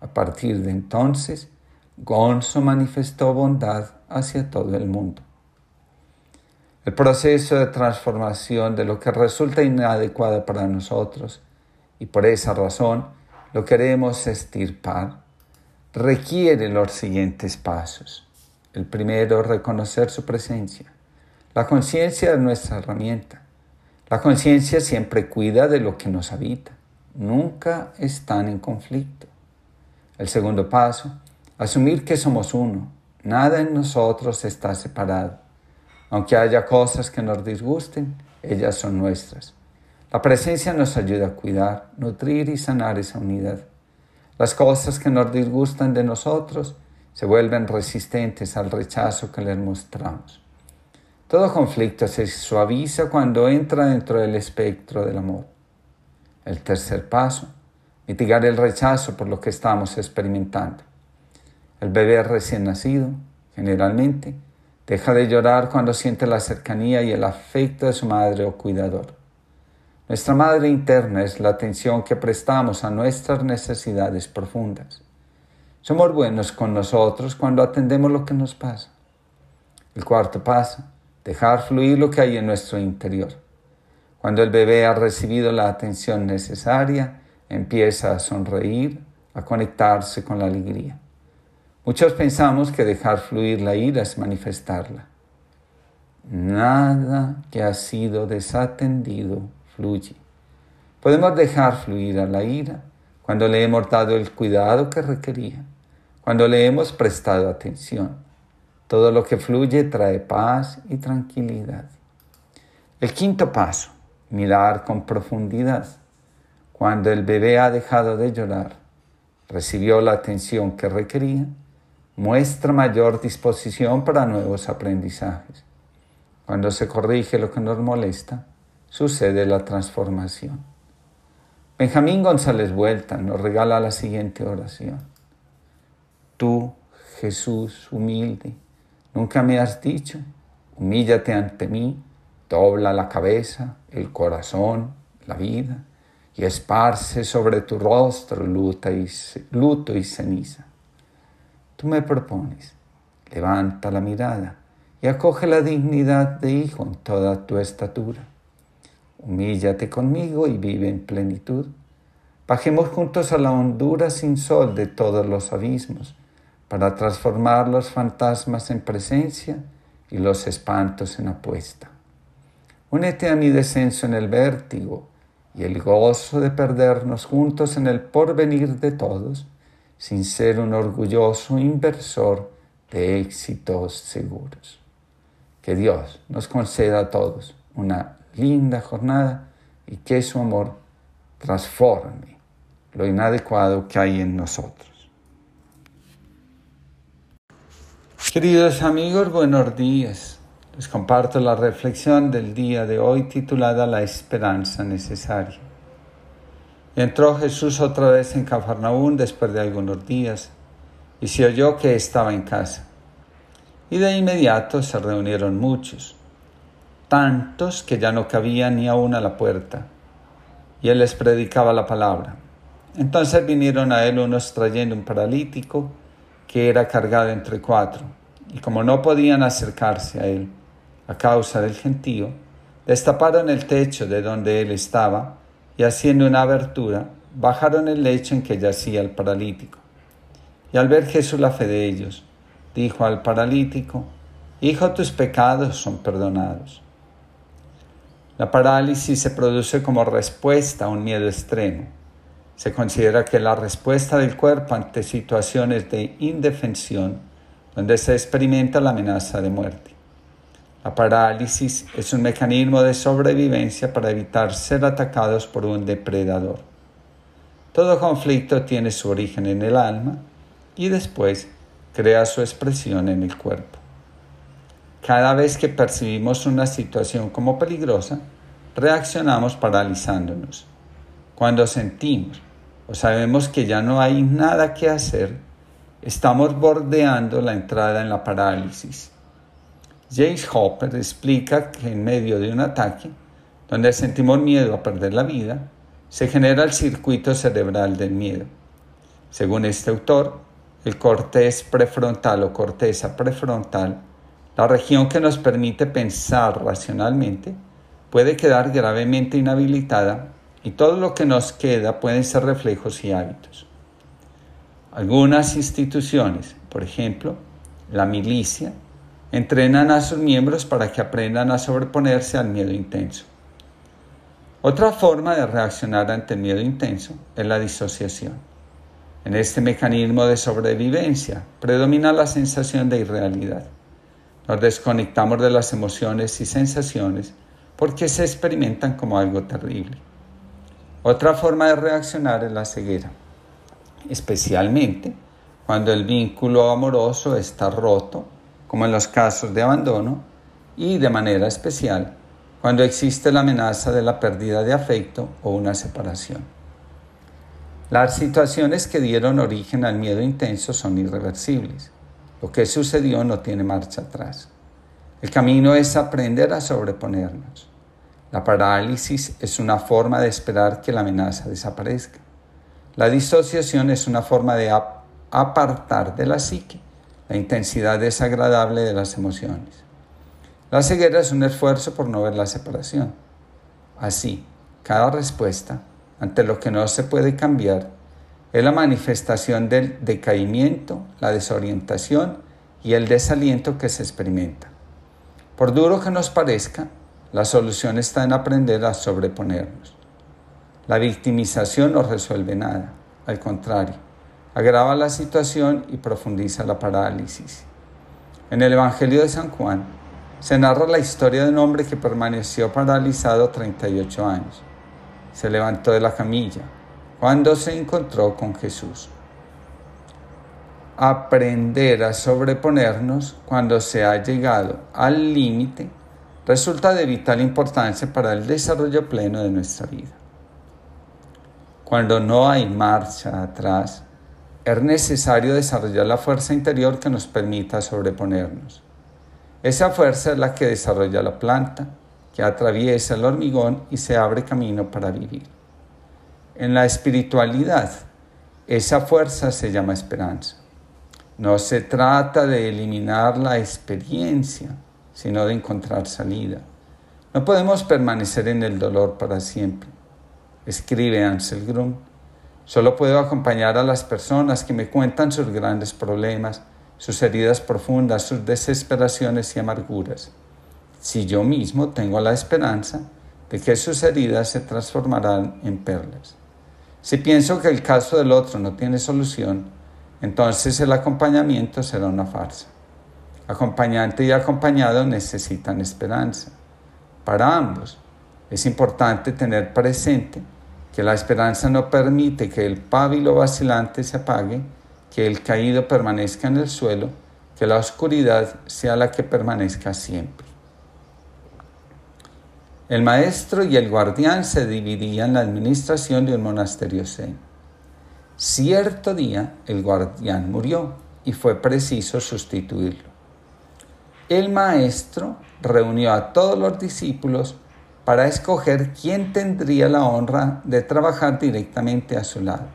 A partir de entonces, Gonzo manifestó bondad hacia todo el mundo. El proceso de transformación de lo que resulta inadecuado para nosotros y por esa razón lo queremos estirpar requiere los siguientes pasos. El primero, reconocer su presencia. La conciencia es nuestra herramienta. La conciencia siempre cuida de lo que nos habita, nunca están en conflicto. El segundo paso, asumir que somos uno, nada en nosotros está separado. Aunque haya cosas que nos disgusten, ellas son nuestras. La presencia nos ayuda a cuidar, nutrir y sanar esa unidad. Las cosas que nos disgustan de nosotros se vuelven resistentes al rechazo que les mostramos. Todo conflicto se suaviza cuando entra dentro del espectro del amor. El tercer paso, mitigar el rechazo por lo que estamos experimentando. El bebé recién nacido, generalmente, deja de llorar cuando siente la cercanía y el afecto de su madre o cuidador. Nuestra madre interna es la atención que prestamos a nuestras necesidades profundas. Somos buenos con nosotros cuando atendemos lo que nos pasa. El cuarto paso, dejar fluir lo que hay en nuestro interior. Cuando el bebé ha recibido la atención necesaria, empieza a sonreír, a conectarse con la alegría. Muchos pensamos que dejar fluir la ira es manifestarla. Nada que ha sido desatendido fluye. Podemos dejar fluir a la ira cuando le hemos dado el cuidado que requería, cuando le hemos prestado atención. Todo lo que fluye trae paz y tranquilidad. El quinto paso, mirar con profundidad. Cuando el bebé ha dejado de llorar, recibió la atención que requería, muestra mayor disposición para nuevos aprendizajes. Cuando se corrige lo que nos molesta, sucede la transformación. Benjamín González Vuelta nos regala la siguiente oración. Tú, Jesús humilde, Nunca me has dicho, humíllate ante mí, dobla la cabeza, el corazón, la vida, y esparce sobre tu rostro luto y, luto y ceniza. Tú me propones, levanta la mirada y acoge la dignidad de hijo en toda tu estatura. Humíllate conmigo y vive en plenitud. Bajemos juntos a la hondura sin sol de todos los abismos para transformar los fantasmas en presencia y los espantos en apuesta. Únete a mi descenso en el vértigo y el gozo de perdernos juntos en el porvenir de todos, sin ser un orgulloso inversor de éxitos seguros. Que Dios nos conceda a todos una linda jornada y que su amor transforme lo inadecuado que hay en nosotros. Queridos amigos, buenos días. Les comparto la reflexión del día de hoy titulada La esperanza necesaria. Entró Jesús otra vez en Cafarnaún después de algunos días y se oyó que estaba en casa. Y de inmediato se reunieron muchos. tantos que ya no cabía ni aún a la puerta, y él les predicaba la palabra. Entonces vinieron a él unos trayendo un paralítico que era cargado entre cuatro, y como no podían acercarse a él a causa del gentío, destaparon el techo de donde él estaba, y haciendo una abertura, bajaron el lecho en que yacía el paralítico. Y al ver Jesús la fe de ellos, dijo al paralítico, Hijo, tus pecados son perdonados. La parálisis se produce como respuesta a un miedo extremo. Se considera que la respuesta del cuerpo ante situaciones de indefensión donde se experimenta la amenaza de muerte. La parálisis es un mecanismo de sobrevivencia para evitar ser atacados por un depredador. Todo conflicto tiene su origen en el alma y después crea su expresión en el cuerpo. Cada vez que percibimos una situación como peligrosa, reaccionamos paralizándonos. Cuando sentimos o sabemos que ya no hay nada que hacer, estamos bordeando la entrada en la parálisis. James Hopper explica que en medio de un ataque, donde sentimos miedo a perder la vida, se genera el circuito cerebral del miedo. Según este autor, el cortés prefrontal o corteza prefrontal, la región que nos permite pensar racionalmente, puede quedar gravemente inhabilitada y todo lo que nos queda pueden ser reflejos y hábitos. Algunas instituciones, por ejemplo, la milicia, entrenan a sus miembros para que aprendan a sobreponerse al miedo intenso. Otra forma de reaccionar ante el miedo intenso es la disociación. En este mecanismo de sobrevivencia predomina la sensación de irrealidad. Nos desconectamos de las emociones y sensaciones porque se experimentan como algo terrible. Otra forma de reaccionar es la ceguera, especialmente cuando el vínculo amoroso está roto, como en los casos de abandono, y de manera especial cuando existe la amenaza de la pérdida de afecto o una separación. Las situaciones que dieron origen al miedo intenso son irreversibles. Lo que sucedió no tiene marcha atrás. El camino es aprender a sobreponernos. La parálisis es una forma de esperar que la amenaza desaparezca. La disociación es una forma de apartar de la psique la intensidad desagradable de las emociones. La ceguera es un esfuerzo por no ver la separación. Así, cada respuesta ante lo que no se puede cambiar es la manifestación del decaimiento, la desorientación y el desaliento que se experimenta. Por duro que nos parezca, la solución está en aprender a sobreponernos. La victimización no resuelve nada, al contrario, agrava la situación y profundiza la parálisis. En el Evangelio de San Juan, se narra la historia de un hombre que permaneció paralizado 38 años. Se levantó de la camilla cuando se encontró con Jesús. Aprender a sobreponernos cuando se ha llegado al límite resulta de vital importancia para el desarrollo pleno de nuestra vida. Cuando no hay marcha atrás, es necesario desarrollar la fuerza interior que nos permita sobreponernos. Esa fuerza es la que desarrolla la planta, que atraviesa el hormigón y se abre camino para vivir. En la espiritualidad, esa fuerza se llama esperanza. No se trata de eliminar la experiencia, sino de encontrar salida. No podemos permanecer en el dolor para siempre. Escribe Ansel Grum. Solo puedo acompañar a las personas que me cuentan sus grandes problemas sus heridas profundas, sus desesperaciones y amarguras, si yo mismo tengo la esperanza de que sus heridas se transformarán en perlas. Si pienso que el caso del otro no tiene solución, entonces el acompañamiento será una farsa. Acompañante y acompañado necesitan esperanza. Para ambos es importante tener presente que la esperanza no permite que el pábilo vacilante se apague que el caído permanezca en el suelo, que la oscuridad sea la que permanezca siempre. El maestro y el guardián se dividían la administración de un monasterio. Cierto día el guardián murió y fue preciso sustituirlo. el maestro reunió a todos los discípulos para escoger quién tendría la honra de trabajar directamente a su lado.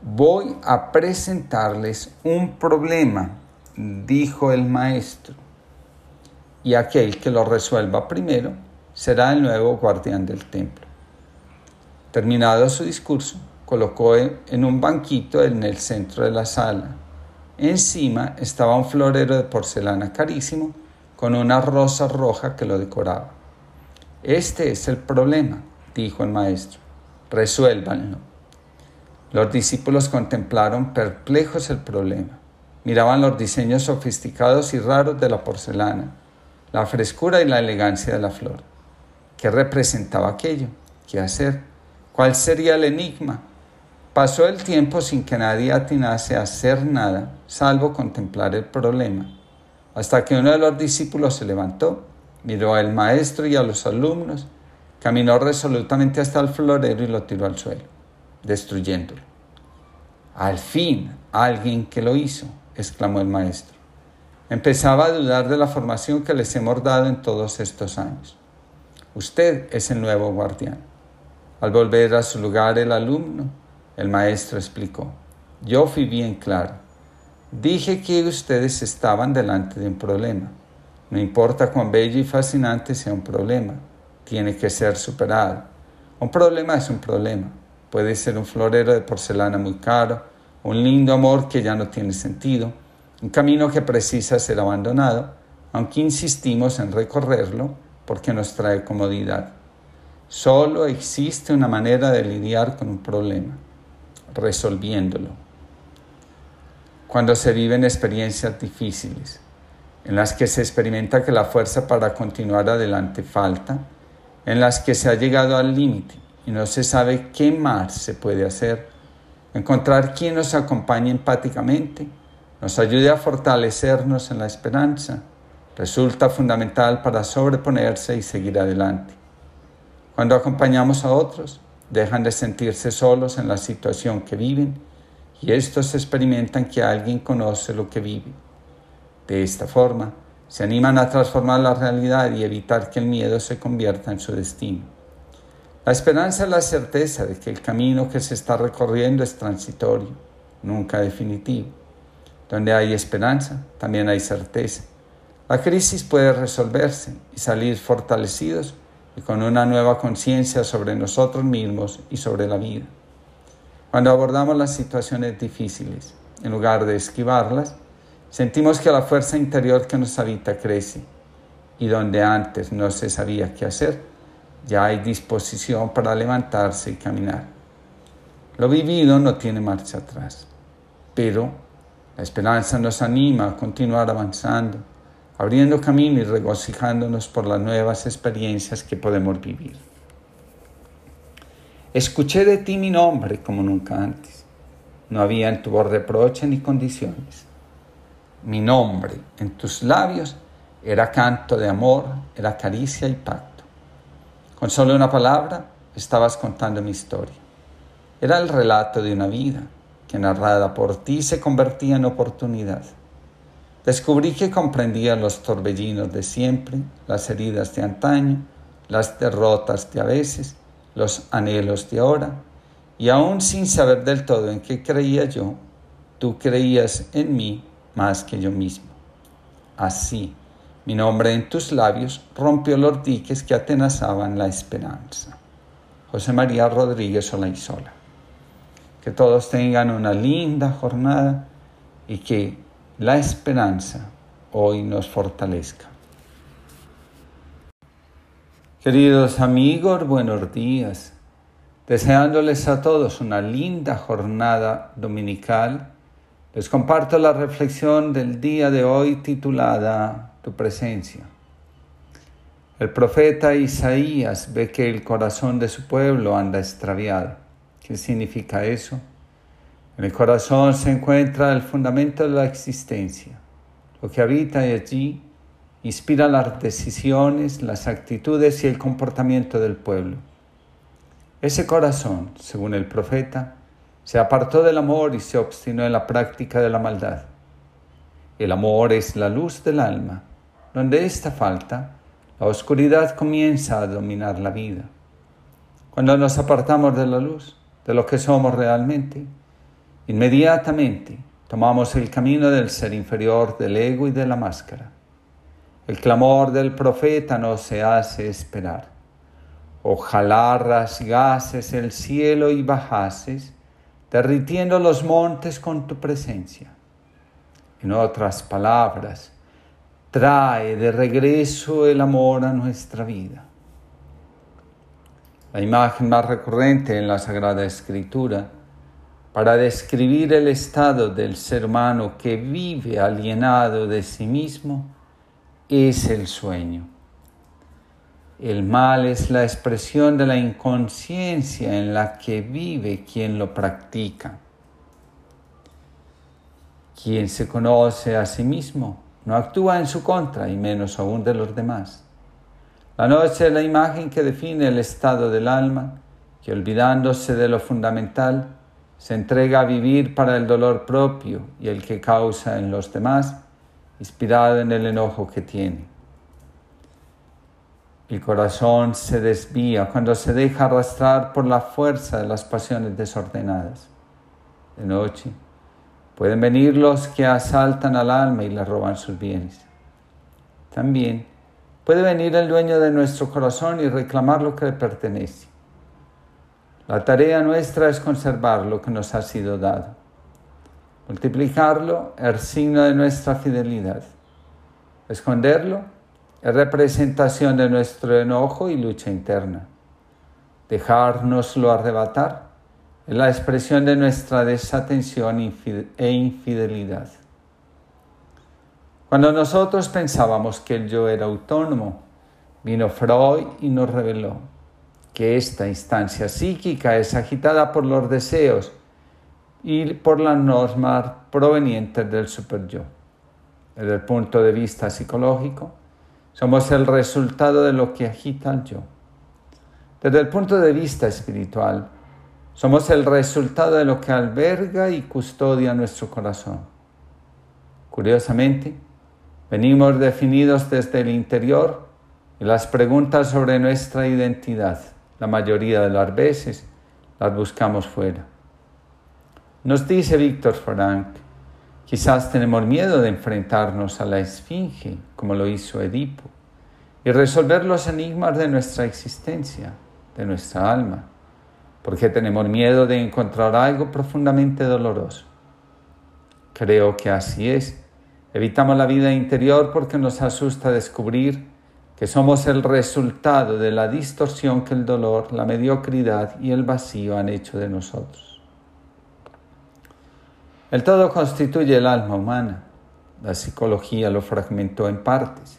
Voy a presentarles un problema, dijo el maestro, y aquel que lo resuelva primero será el nuevo guardián del templo. Terminado su discurso, colocó en un banquito en el centro de la sala. Encima estaba un florero de porcelana carísimo con una rosa roja que lo decoraba. Este es el problema, dijo el maestro. Resuélvanlo. Los discípulos contemplaron perplejos el problema. Miraban los diseños sofisticados y raros de la porcelana, la frescura y la elegancia de la flor. ¿Qué representaba aquello? ¿Qué hacer? ¿Cuál sería el enigma? Pasó el tiempo sin que nadie atinase a hacer nada, salvo contemplar el problema, hasta que uno de los discípulos se levantó, miró al maestro y a los alumnos, caminó resolutamente hasta el florero y lo tiró al suelo, destruyéndolo. Al fin, alguien que lo hizo, exclamó el maestro. Empezaba a dudar de la formación que les hemos dado en todos estos años. Usted es el nuevo guardián. Al volver a su lugar el alumno, el maestro explicó, yo fui bien claro. Dije que ustedes estaban delante de un problema. No importa cuán bello y fascinante sea un problema, tiene que ser superado. Un problema es un problema. Puede ser un florero de porcelana muy caro, un lindo amor que ya no tiene sentido, un camino que precisa ser abandonado, aunque insistimos en recorrerlo porque nos trae comodidad. Solo existe una manera de lidiar con un problema resolviéndolo. Cuando se viven experiencias difíciles, en las que se experimenta que la fuerza para continuar adelante falta, en las que se ha llegado al límite y no se sabe qué más se puede hacer, encontrar quien nos acompañe empáticamente, nos ayude a fortalecernos en la esperanza, resulta fundamental para sobreponerse y seguir adelante. Cuando acompañamos a otros, dejan de sentirse solos en la situación que viven y estos experimentan que alguien conoce lo que vive. De esta forma, se animan a transformar la realidad y evitar que el miedo se convierta en su destino. La esperanza es la certeza de que el camino que se está recorriendo es transitorio, nunca definitivo. Donde hay esperanza, también hay certeza. La crisis puede resolverse y salir fortalecidos y con una nueva conciencia sobre nosotros mismos y sobre la vida. Cuando abordamos las situaciones difíciles, en lugar de esquivarlas, sentimos que la fuerza interior que nos habita crece y donde antes no se sabía qué hacer, ya hay disposición para levantarse y caminar. Lo vivido no tiene marcha atrás, pero la esperanza nos anima a continuar avanzando abriendo camino y regocijándonos por las nuevas experiencias que podemos vivir. Escuché de ti mi nombre como nunca antes. No había en tu voz reproche ni condiciones. Mi nombre en tus labios era canto de amor, era caricia y pacto. Con solo una palabra estabas contando mi historia. Era el relato de una vida que narrada por ti se convertía en oportunidad. Descubrí que comprendía los torbellinos de siempre, las heridas de antaño, las derrotas de a veces, los anhelos de ahora, y aún sin saber del todo en qué creía yo, tú creías en mí más que yo mismo. Así, mi nombre en tus labios rompió los diques que atenazaban la esperanza. José María Rodríguez Olaizola. Que todos tengan una linda jornada y que la esperanza hoy nos fortalezca. Queridos amigos, buenos días. Deseándoles a todos una linda jornada dominical, les comparto la reflexión del día de hoy titulada Tu presencia. El profeta Isaías ve que el corazón de su pueblo anda extraviado. ¿Qué significa eso? En el corazón se encuentra el fundamento de la existencia. Lo que habita allí inspira las decisiones, las actitudes y el comportamiento del pueblo. Ese corazón, según el profeta, se apartó del amor y se obstinó en la práctica de la maldad. El amor es la luz del alma. Donde esta falta, la oscuridad comienza a dominar la vida. Cuando nos apartamos de la luz, de lo que somos realmente, inmediatamente tomamos el camino del ser inferior, del ego y de la máscara. El clamor del profeta no se hace esperar. Ojalá rasgases el cielo y bajases, derritiendo los montes con tu presencia. En otras palabras, trae de regreso el amor a nuestra vida. La imagen más recurrente en la Sagrada Escritura para describir el estado del ser humano que vive alienado de sí mismo es el sueño. El mal es la expresión de la inconsciencia en la que vive quien lo practica. Quien se conoce a sí mismo no actúa en su contra y menos aún de los demás. La noche es la imagen que define el estado del alma, que olvidándose de lo fundamental, se entrega a vivir para el dolor propio y el que causa en los demás, inspirado en el enojo que tiene. El corazón se desvía cuando se deja arrastrar por la fuerza de las pasiones desordenadas. De noche pueden venir los que asaltan al alma y le roban sus bienes. También puede venir el dueño de nuestro corazón y reclamar lo que le pertenece. La tarea nuestra es conservar lo que nos ha sido dado. Multiplicarlo es signo de nuestra fidelidad. Esconderlo es representación de nuestro enojo y lucha interna. Dejárnoslo arrebatar es la expresión de nuestra desatención e infidelidad. Cuando nosotros pensábamos que el yo era autónomo, vino Freud y nos reveló que esta instancia psíquica es agitada por los deseos y por las normas provenientes del superyo. Desde el punto de vista psicológico, somos el resultado de lo que agita el yo. Desde el punto de vista espiritual, somos el resultado de lo que alberga y custodia nuestro corazón. Curiosamente, venimos definidos desde el interior y las preguntas sobre nuestra identidad la mayoría de las veces las buscamos fuera. Nos dice Víctor Frank, quizás tenemos miedo de enfrentarnos a la esfinge, como lo hizo Edipo, y resolver los enigmas de nuestra existencia, de nuestra alma, porque tenemos miedo de encontrar algo profundamente doloroso. Creo que así es. Evitamos la vida interior porque nos asusta descubrir que somos el resultado de la distorsión que el dolor, la mediocridad y el vacío han hecho de nosotros. El todo constituye el alma humana. La psicología lo fragmentó en partes.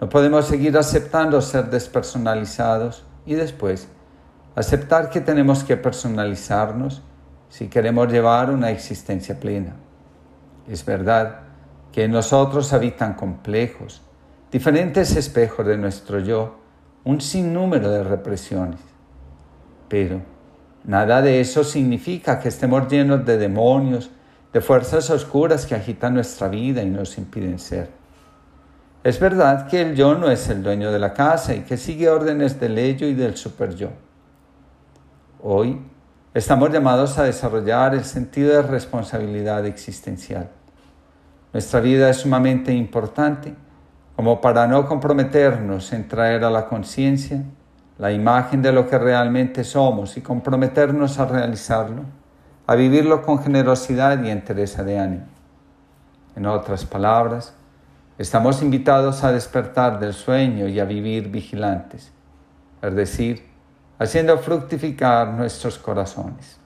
No podemos seguir aceptando ser despersonalizados y después aceptar que tenemos que personalizarnos si queremos llevar una existencia plena. Es verdad que en nosotros habitan complejos, diferentes espejos de nuestro yo, un sinnúmero de represiones. Pero nada de eso significa que estemos llenos de demonios, de fuerzas oscuras que agitan nuestra vida y nos impiden ser. Es verdad que el yo no es el dueño de la casa y que sigue órdenes del ello y del superyo. Hoy estamos llamados a desarrollar el sentido de responsabilidad existencial. Nuestra vida es sumamente importante como para no comprometernos en traer a la conciencia la imagen de lo que realmente somos y comprometernos a realizarlo, a vivirlo con generosidad y entereza de ánimo. En otras palabras, estamos invitados a despertar del sueño y a vivir vigilantes, es decir, haciendo fructificar nuestros corazones.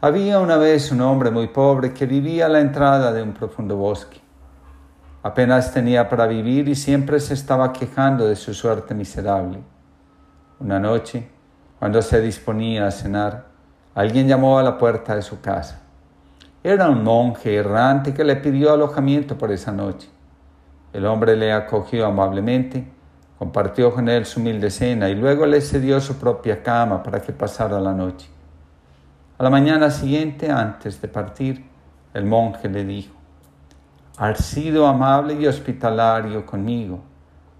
Había una vez un hombre muy pobre que vivía a la entrada de un profundo bosque. Apenas tenía para vivir y siempre se estaba quejando de su suerte miserable. Una noche, cuando se disponía a cenar, alguien llamó a la puerta de su casa. Era un monje errante que le pidió alojamiento por esa noche. El hombre le acogió amablemente, compartió con él su humilde cena y luego le cedió su propia cama para que pasara la noche. A la mañana siguiente, antes de partir, el monje le dijo, has sido amable y hospitalario conmigo.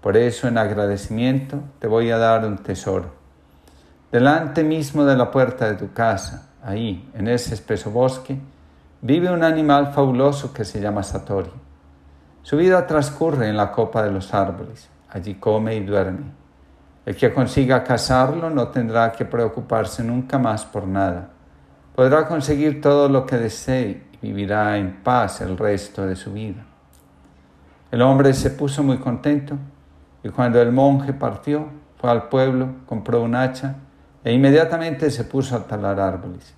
Por eso en agradecimiento te voy a dar un tesoro. Delante mismo de la puerta de tu casa, ahí, en ese espeso bosque, vive un animal fabuloso que se llama Satori. Su vida transcurre en la copa de los árboles. Allí come y duerme. El que consiga cazarlo no tendrá que preocuparse nunca más por nada. Podrá conseguir todo lo que desee vivirá en paz el resto de su vida. El hombre se puso muy contento y cuando el monje partió, fue al pueblo, compró un hacha e inmediatamente se puso a talar árboles.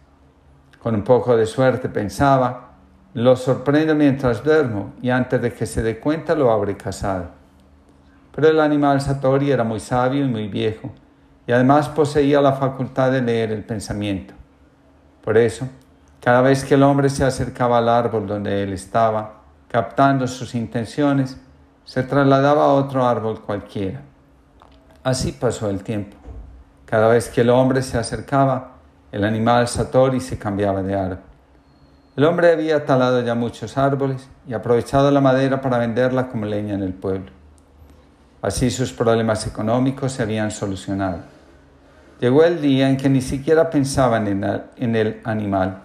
Con un poco de suerte pensaba, lo sorprendo mientras duermo y antes de que se dé cuenta lo habré casado. Pero el animal Satori era muy sabio y muy viejo y además poseía la facultad de leer el pensamiento. Por eso, cada vez que el hombre se acercaba al árbol donde él estaba, captando sus intenciones, se trasladaba a otro árbol cualquiera. Así pasó el tiempo. Cada vez que el hombre se acercaba, el animal Satori se cambiaba de árbol. El hombre había talado ya muchos árboles y aprovechado la madera para venderla como leña en el pueblo. Así sus problemas económicos se habían solucionado. Llegó el día en que ni siquiera pensaban en el animal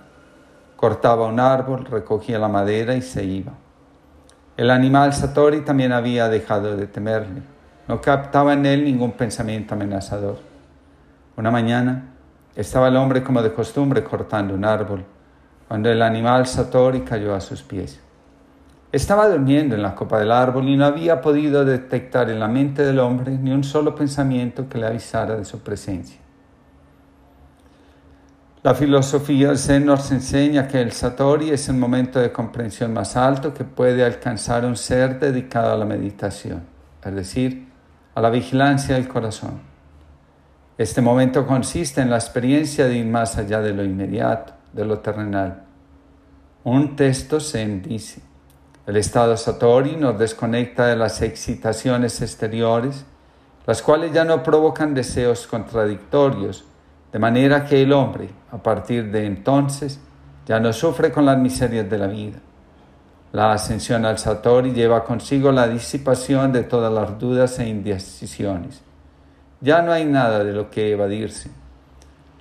Cortaba un árbol, recogía la madera y se iba. El animal Satori también había dejado de temerle. No captaba en él ningún pensamiento amenazador. Una mañana estaba el hombre como de costumbre cortando un árbol, cuando el animal Satori cayó a sus pies. Estaba durmiendo en la copa del árbol y no había podido detectar en la mente del hombre ni un solo pensamiento que le avisara de su presencia. La filosofía Zen nos enseña que el Satori es el momento de comprensión más alto que puede alcanzar un ser dedicado a la meditación, es decir, a la vigilancia del corazón. Este momento consiste en la experiencia de ir más allá de lo inmediato, de lo terrenal. Un texto Zen dice, el estado Satori nos desconecta de las excitaciones exteriores, las cuales ya no provocan deseos contradictorios, de manera que el hombre, a partir de entonces, ya no sufre con las miserias de la vida. La ascensión al Satori lleva consigo la disipación de todas las dudas e indecisiones. Ya no hay nada de lo que evadirse.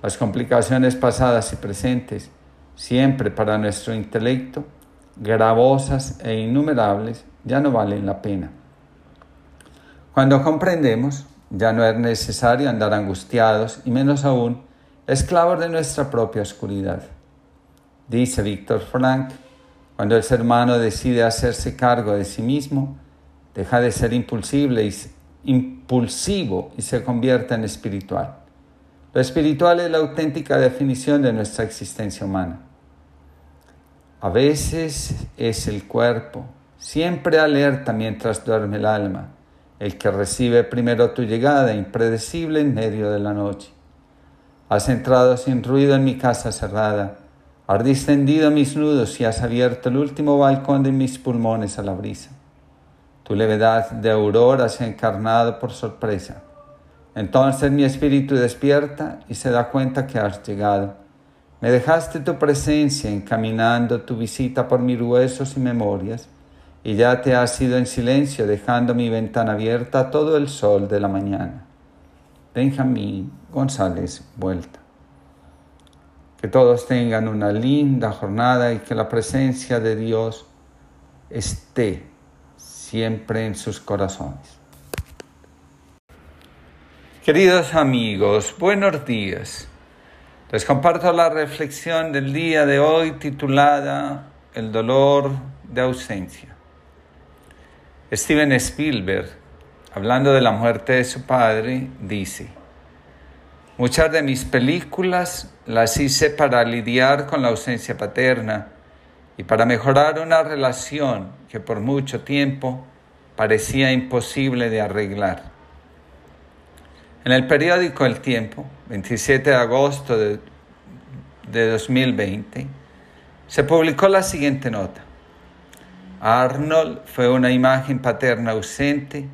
Las complicaciones pasadas y presentes, siempre para nuestro intelecto, gravosas e innumerables, ya no valen la pena. Cuando comprendemos, ya no es necesario andar angustiados y menos aún esclavos de nuestra propia oscuridad. Dice Víctor Frank, cuando el ser humano decide hacerse cargo de sí mismo, deja de ser impulsible y, impulsivo y se convierte en espiritual. Lo espiritual es la auténtica definición de nuestra existencia humana. A veces es el cuerpo, siempre alerta mientras duerme el alma, el que recibe primero tu llegada impredecible en medio de la noche. Has entrado sin ruido en mi casa cerrada, has distendido mis nudos y has abierto el último balcón de mis pulmones a la brisa. Tu levedad de aurora se ha encarnado por sorpresa. Entonces mi espíritu despierta y se da cuenta que has llegado. Me dejaste tu presencia encaminando tu visita por mis huesos y memorias, y ya te has ido en silencio dejando mi ventana abierta todo el sol de la mañana. Benjamín González Vuelta. Que todos tengan una linda jornada y que la presencia de Dios esté siempre en sus corazones. Queridos amigos, buenos días. Les comparto la reflexión del día de hoy titulada El dolor de ausencia. Steven Spielberg, hablando de la muerte de su padre, dice, Muchas de mis películas las hice para lidiar con la ausencia paterna y para mejorar una relación que por mucho tiempo parecía imposible de arreglar. En el periódico El Tiempo, 27 de agosto de, de 2020, se publicó la siguiente nota. Arnold fue una imagen paterna ausente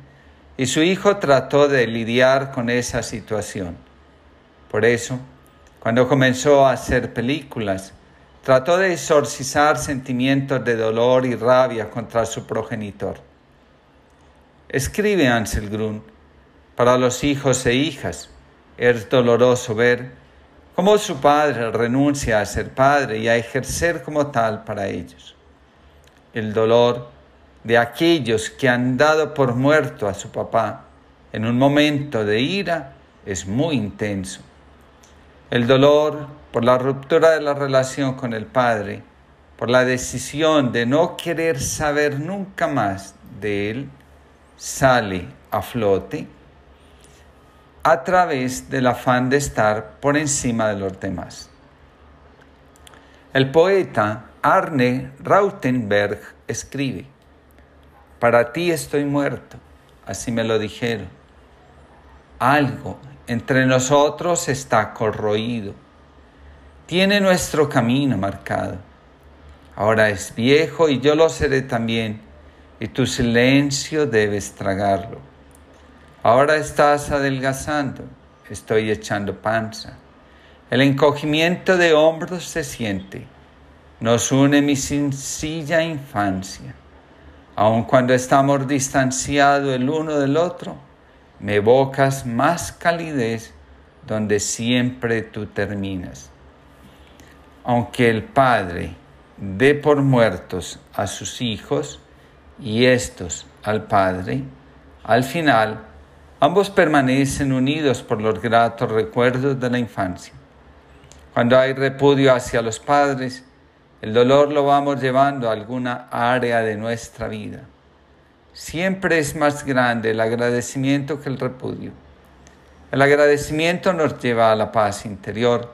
y su hijo trató de lidiar con esa situación por eso, cuando comenzó a hacer películas, trató de exorcizar sentimientos de dolor y rabia contra su progenitor. Escribe Ansel Grun, para los hijos e hijas es doloroso ver cómo su padre renuncia a ser padre y a ejercer como tal para ellos. El dolor de aquellos que han dado por muerto a su papá en un momento de ira es muy intenso. El dolor por la ruptura de la relación con el padre, por la decisión de no querer saber nunca más de él, sale a flote a través del afán de estar por encima de los demás. El poeta Arne Rautenberg escribe, Para ti estoy muerto, así me lo dijeron. Algo entre nosotros está corroído. Tiene nuestro camino marcado. Ahora es viejo y yo lo seré también, y tu silencio debes tragarlo. Ahora estás adelgazando, estoy echando panza. El encogimiento de hombros se siente. Nos une mi sencilla infancia. Aun cuando estamos distanciados el uno del otro, me evocas más calidez donde siempre tú terminas. Aunque el Padre dé por muertos a sus hijos y estos al Padre, al final Ambos permanecen unidos por los gratos recuerdos de la infancia. Cuando hay repudio hacia los padres, el dolor lo vamos llevando a alguna área de nuestra vida. Siempre es más grande el agradecimiento que el repudio. El agradecimiento nos lleva a la paz interior,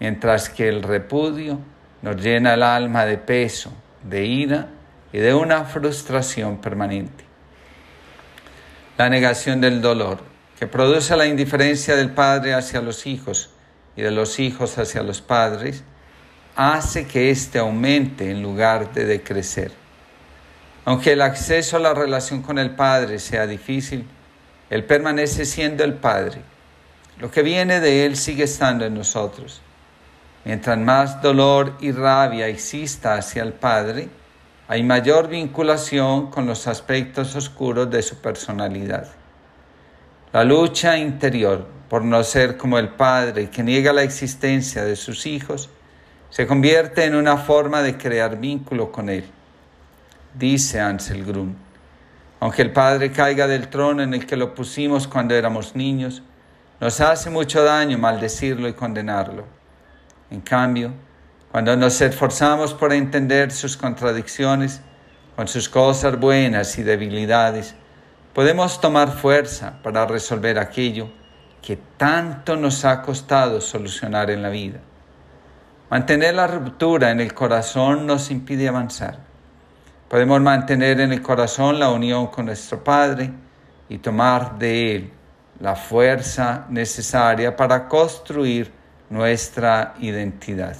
mientras que el repudio nos llena el alma de peso, de ira y de una frustración permanente la negación del dolor, que produce la indiferencia del padre hacia los hijos y de los hijos hacia los padres, hace que éste aumente en lugar de decrecer. Aunque el acceso a la relación con el Padre sea difícil, Él permanece siendo el Padre. Lo que viene de Él sigue estando en nosotros. Mientras más dolor y rabia exista hacia el Padre, hay mayor vinculación con los aspectos oscuros de su personalidad. La lucha interior por no ser como el padre que niega la existencia de sus hijos se convierte en una forma de crear vínculo con él. Dice Ansel Grun, aunque el padre caiga del trono en el que lo pusimos cuando éramos niños, nos hace mucho daño maldecirlo y condenarlo. En cambio, cuando nos esforzamos por entender sus contradicciones, con sus cosas buenas y debilidades, podemos tomar fuerza para resolver aquello que tanto nos ha costado solucionar en la vida. Mantener la ruptura en el corazón nos impide avanzar. Podemos mantener en el corazón la unión con nuestro Padre y tomar de Él la fuerza necesaria para construir nuestra identidad.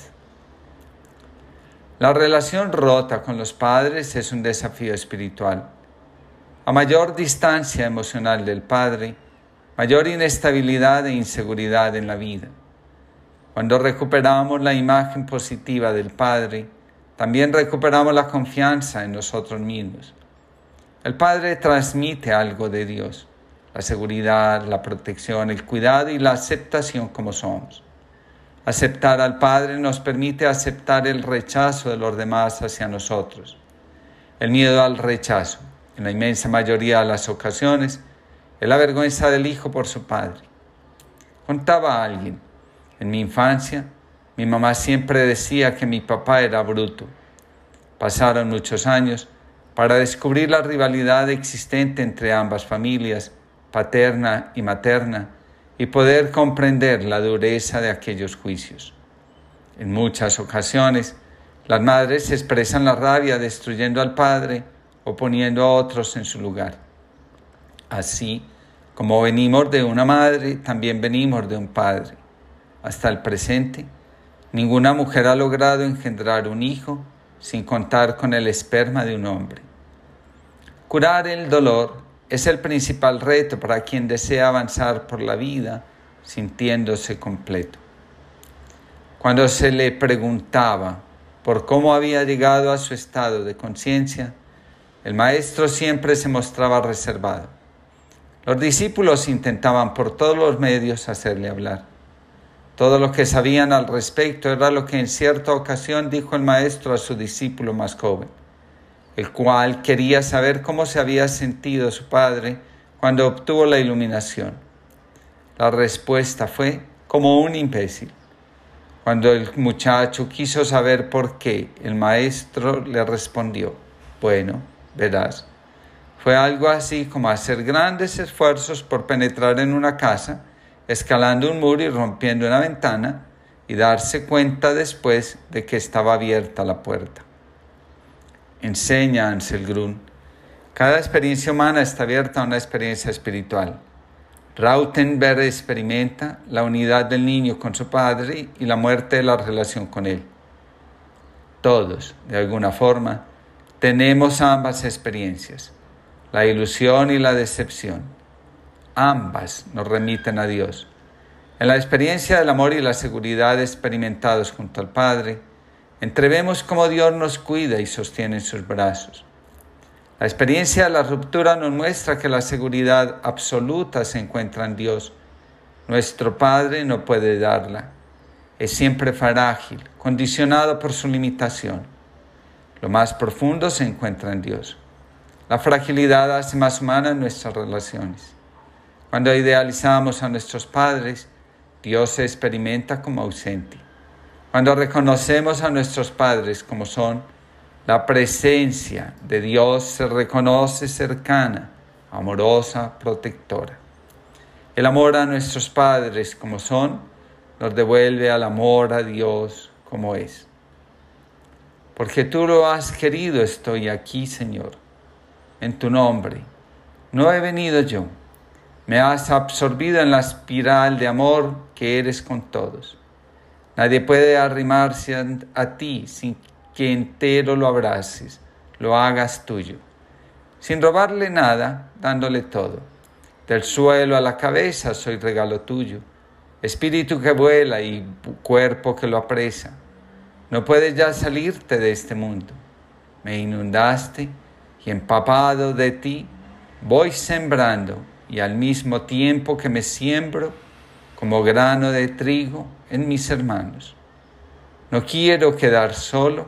La relación rota con los padres es un desafío espiritual. A mayor distancia emocional del padre, mayor inestabilidad e inseguridad en la vida. Cuando recuperamos la imagen positiva del Padre, también recuperamos la confianza en nosotros mismos. El Padre transmite algo de Dios, la seguridad, la protección, el cuidado y la aceptación como somos. Aceptar al Padre nos permite aceptar el rechazo de los demás hacia nosotros. El miedo al rechazo, en la inmensa mayoría de las ocasiones, es la vergüenza del hijo por su padre. Contaba a alguien, en mi infancia, mi mamá siempre decía que mi papá era bruto. Pasaron muchos años para descubrir la rivalidad existente entre ambas familias, paterna y materna, y poder comprender la dureza de aquellos juicios. En muchas ocasiones, las madres expresan la rabia destruyendo al padre o poniendo a otros en su lugar. Así como venimos de una madre, también venimos de un padre. Hasta el presente, ninguna mujer ha logrado engendrar un hijo sin contar con el esperma de un hombre. Curar el dolor es el principal reto para quien desea avanzar por la vida sintiéndose completo. Cuando se le preguntaba por cómo había llegado a su estado de conciencia, el maestro siempre se mostraba reservado. Los discípulos intentaban por todos los medios hacerle hablar. Todo lo que sabían al respecto era lo que en cierta ocasión dijo el maestro a su discípulo más joven, el cual quería saber cómo se había sentido su padre cuando obtuvo la iluminación. La respuesta fue como un imbécil. Cuando el muchacho quiso saber por qué, el maestro le respondió, bueno, verás, fue algo así como hacer grandes esfuerzos por penetrar en una casa, escalando un muro y rompiendo una ventana, y darse cuenta después de que estaba abierta la puerta. Enseña Ansel Grun. Cada experiencia humana está abierta a una experiencia espiritual. Rautenberg experimenta la unidad del niño con su padre y la muerte de la relación con él. Todos, de alguna forma, tenemos ambas experiencias, la ilusión y la decepción. Ambas nos remiten a Dios. En la experiencia del amor y la seguridad experimentados junto al Padre, entrevemos cómo Dios nos cuida y sostiene en sus brazos. La experiencia de la ruptura nos muestra que la seguridad absoluta se encuentra en Dios. Nuestro Padre no puede darla. Es siempre frágil, condicionado por su limitación. Lo más profundo se encuentra en Dios. La fragilidad hace más humanas nuestras relaciones. Cuando idealizamos a nuestros padres, Dios se experimenta como ausente. Cuando reconocemos a nuestros padres como son, la presencia de Dios se reconoce cercana, amorosa, protectora. El amor a nuestros padres como son nos devuelve al amor a Dios como es. Porque tú lo has querido, estoy aquí, Señor, en tu nombre. No he venido yo. Me has absorbido en la espiral de amor que eres con todos. Nadie puede arrimarse a ti sin que entero lo abraces, lo hagas tuyo, sin robarle nada, dándole todo. Del suelo a la cabeza soy regalo tuyo, espíritu que vuela y cuerpo que lo apresa. No puedes ya salirte de este mundo. Me inundaste y empapado de ti voy sembrando y al mismo tiempo que me siembro como grano de trigo en mis hermanos. No quiero quedar solo,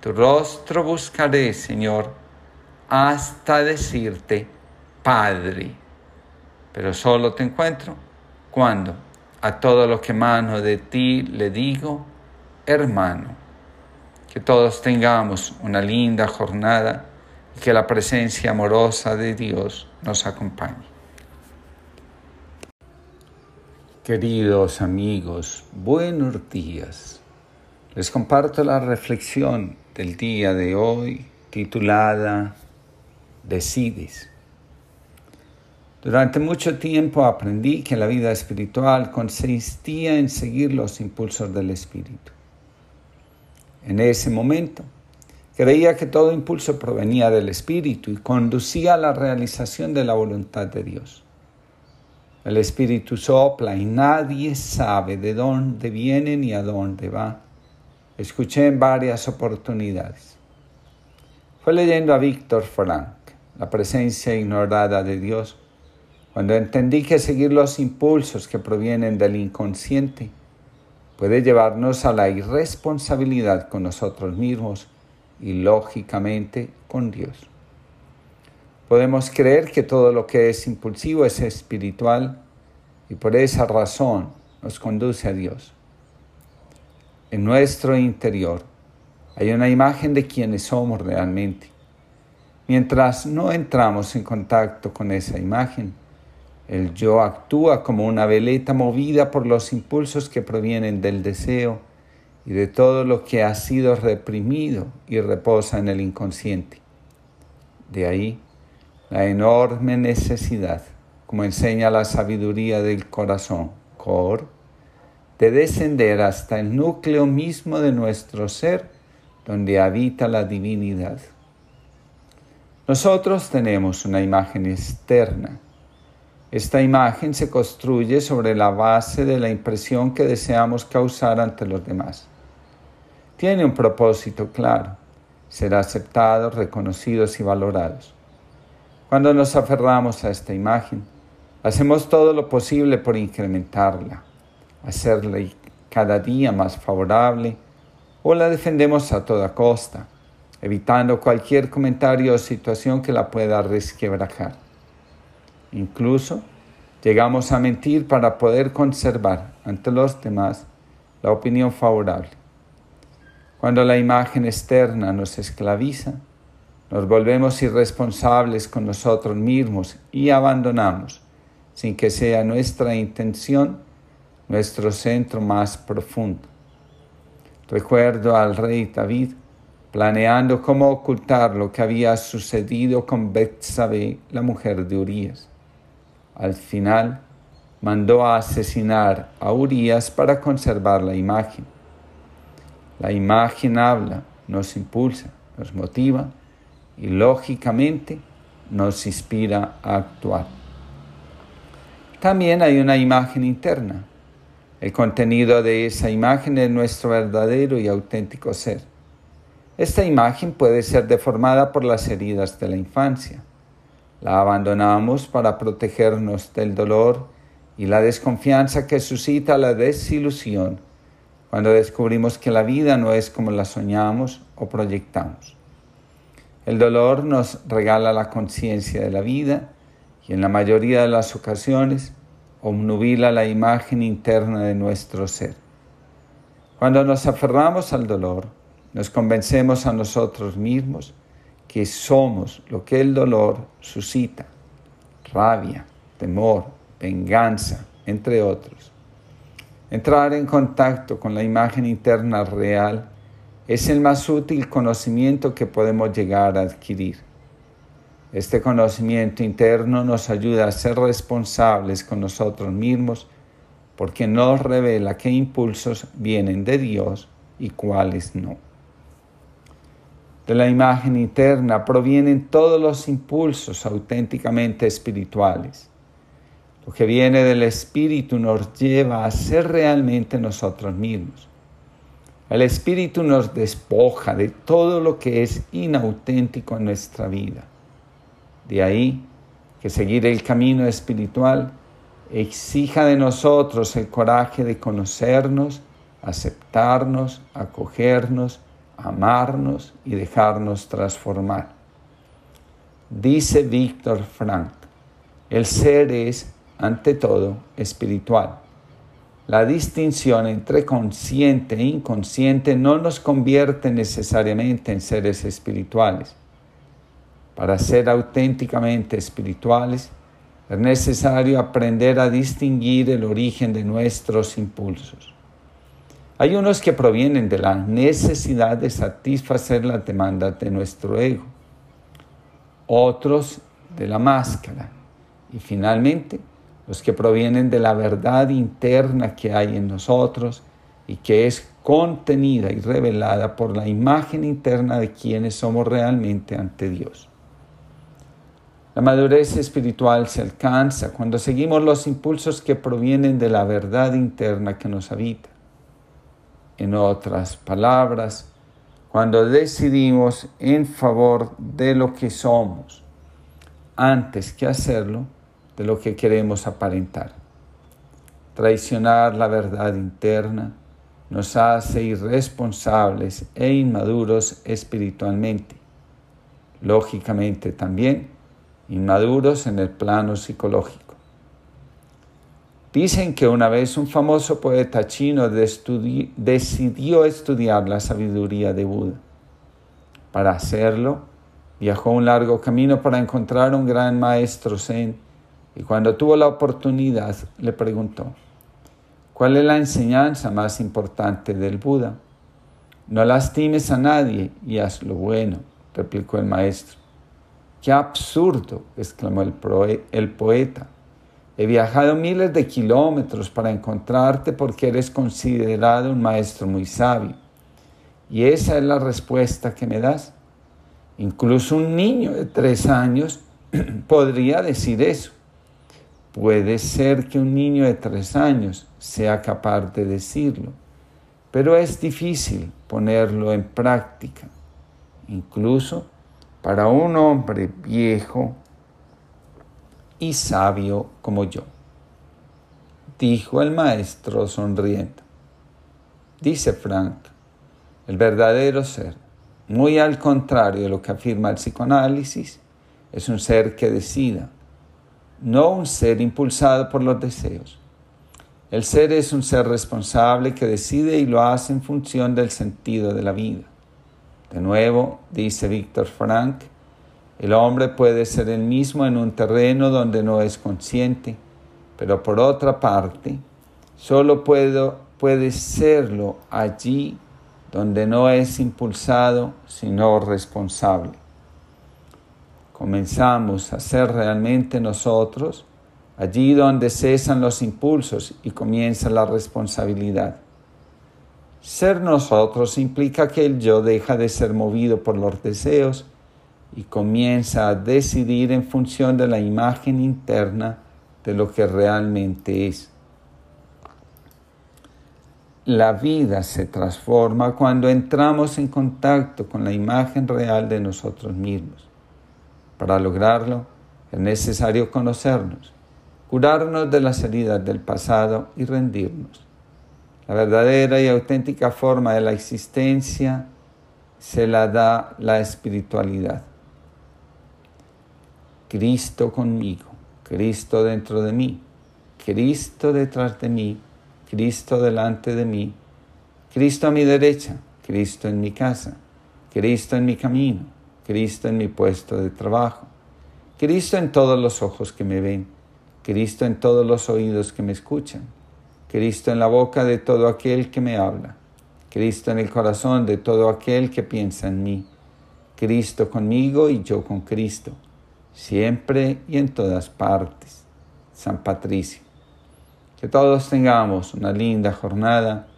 tu rostro buscaré, Señor, hasta decirte, Padre. Pero solo te encuentro cuando a todo lo que mano de ti le digo, hermano. Que todos tengamos una linda jornada y que la presencia amorosa de Dios nos acompañe. Queridos amigos, buenos días. Les comparto la reflexión del día de hoy titulada Decides. Durante mucho tiempo aprendí que la vida espiritual consistía en seguir los impulsos del espíritu. En ese momento, creía que todo impulso provenía del espíritu y conducía a la realización de la voluntad de Dios. El espíritu sopla y nadie sabe de dónde viene ni a dónde va escuché en varias oportunidades. Fue leyendo a Víctor Frank, La presencia ignorada de Dios, cuando entendí que seguir los impulsos que provienen del inconsciente puede llevarnos a la irresponsabilidad con nosotros mismos y lógicamente con Dios. Podemos creer que todo lo que es impulsivo es espiritual y por esa razón nos conduce a Dios en nuestro interior hay una imagen de quienes somos realmente. Mientras no entramos en contacto con esa imagen, el yo actúa como una veleta movida por los impulsos que provienen del deseo y de todo lo que ha sido reprimido y reposa en el inconsciente. De ahí la enorme necesidad, como enseña la sabiduría del corazón, Cor, de descender hasta el núcleo mismo de nuestro ser, donde habita la divinidad. Nosotros tenemos una imagen externa. Esta imagen se construye sobre la base de la impresión que deseamos causar ante los demás. tiene un propósito claro, ser aceptados, reconocidos y valorados. Cuando nos aferramos a esta imagen, hacemos todo lo posible por incrementarla, hacerla cada día más favorable o la defendemos a toda costa, evitando cualquier comentario o situación que la pueda resquebrajar. Incluso llegamos a mentir para poder conservar ante los demás la opinión favorable. Cuando la imagen externa nos esclaviza, nos volvemos irresponsables con nosotros mismos y abandonamos, sin que sea nuestra intención, nuestro centro más profundo. Recuerdo al rey David planeando cómo ocultar lo que había sucedido con Betsabé, la mujer de Urías. Al final, mandó a asesinar a Urías para conservar la imagen. La imagen habla, nos impulsa, nos motiva y lógicamente nos inspira a actuar. También hay una imagen interna. El contenido de esa imagen es nuestro verdadero y auténtico ser. Esta imagen puede ser deformada por las heridas de la infancia. La abandonamos para protegernos del dolor y la desconfianza que suscita la desilusión cuando descubrimos que la vida no es como la soñamos o proyectamos. El dolor nos regala la conciencia de la vida y en la mayoría de las ocasiones obnubila la imagen interna de nuestro ser. Cuando nos aferramos al dolor, nos convencemos a nosotros mismos que somos lo que el dolor suscita, rabia, temor, venganza, entre otros. Entrar en contacto con la imagen interna real es el más útil conocimiento que podemos llegar a adquirir. Este conocimiento interno nos ayuda a ser responsables con nosotros mismos porque nos revela qué impulsos vienen de Dios y cuáles no. De la imagen interna provienen todos los impulsos auténticamente espirituales. Lo que viene del Espíritu nos lleva a ser realmente nosotros mismos. El Espíritu nos despoja de todo lo que es inauténtico en nuestra vida. De ahí que seguir el camino espiritual exija de nosotros el coraje de conocernos, aceptarnos, acogernos, amarnos y dejarnos transformar. Dice Víctor Frank, el ser es ante todo espiritual. La distinción entre consciente e inconsciente no nos convierte necesariamente en seres espirituales. Para ser auténticamente espirituales es necesario aprender a distinguir el origen de nuestros impulsos. Hay unos que provienen de la necesidad de satisfacer las demandas de nuestro ego, otros de la máscara y finalmente los que provienen de la verdad interna que hay en nosotros y que es contenida y revelada por la imagen interna de quienes somos realmente ante Dios. La madurez espiritual se alcanza cuando seguimos los impulsos que provienen de la verdad interna que nos habita. En otras palabras, cuando decidimos en favor de lo que somos, antes que hacerlo de lo que queremos aparentar. Traicionar la verdad interna nos hace irresponsables e inmaduros espiritualmente. Lógicamente también inmaduros en el plano psicológico. Dicen que una vez un famoso poeta chino decidió estudiar la sabiduría de Buda. Para hacerlo, viajó un largo camino para encontrar un gran maestro zen y cuando tuvo la oportunidad le preguntó, ¿cuál es la enseñanza más importante del Buda? No lastimes a nadie y haz lo bueno, replicó el maestro. ¡Qué absurdo! exclamó el, poeta. He viajado miles de kilómetros para encontrarte porque eres considerado un maestro muy sabio. Y esa es la respuesta que me das. Incluso un niño de tres años podría decir eso. Puede ser que un niño de tres años sea capaz de decirlo, pero es difícil ponerlo en práctica, incluso para un hombre viejo y sabio como yo, dijo el maestro sonriendo. Dice Frank, el verdadero ser, muy al contrario de lo que afirma el psicoanálisis, es un ser que decida, no un ser impulsado por los deseos. El ser es un ser responsable que decide y lo hace en función del sentido de la vida. De nuevo, dice Víctor Frank, el hombre puede ser el mismo en un terreno donde no es consciente, pero por otra parte, solo puede serlo allí donde no es impulsado, sino responsable comenzamos a ser realmente nosotros, allí donde cesan los impulsos y comienza la responsabilidad. Ser nosotros implica que el yo deja de ser movido por los deseos y comienza a decidir en función de la imagen interna de lo que realmente es. La vida se transforma cuando entramos en contacto con la imagen real de nosotros mismos. Para lograrlo es necesario conocernos, curarnos de las heridas del pasado y rendirnos. La verdadera y auténtica forma de la existencia se la da la espiritualidad. Cristo conmigo, Cristo dentro de mí, Cristo detrás de mí, Cristo delante de mí, Cristo a mi derecha, Cristo en mi casa, Cristo en mi camino, Cristo en mi puesto de trabajo, Cristo en todos los ojos que me ven, Cristo en todos los oídos que me escuchan, Cristo en la boca de todo aquel que me habla, Cristo en el corazón de todo aquel que piensa en mí, Cristo conmigo y yo con Cristo, siempre y en todas partes. San Patricio. Que todos tengamos una linda jornada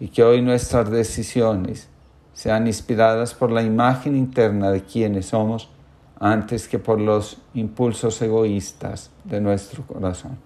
y que hoy nuestras decisiones sean inspiradas por la imagen interna de quienes somos antes que por los impulsos egoístas de nuestro corazón.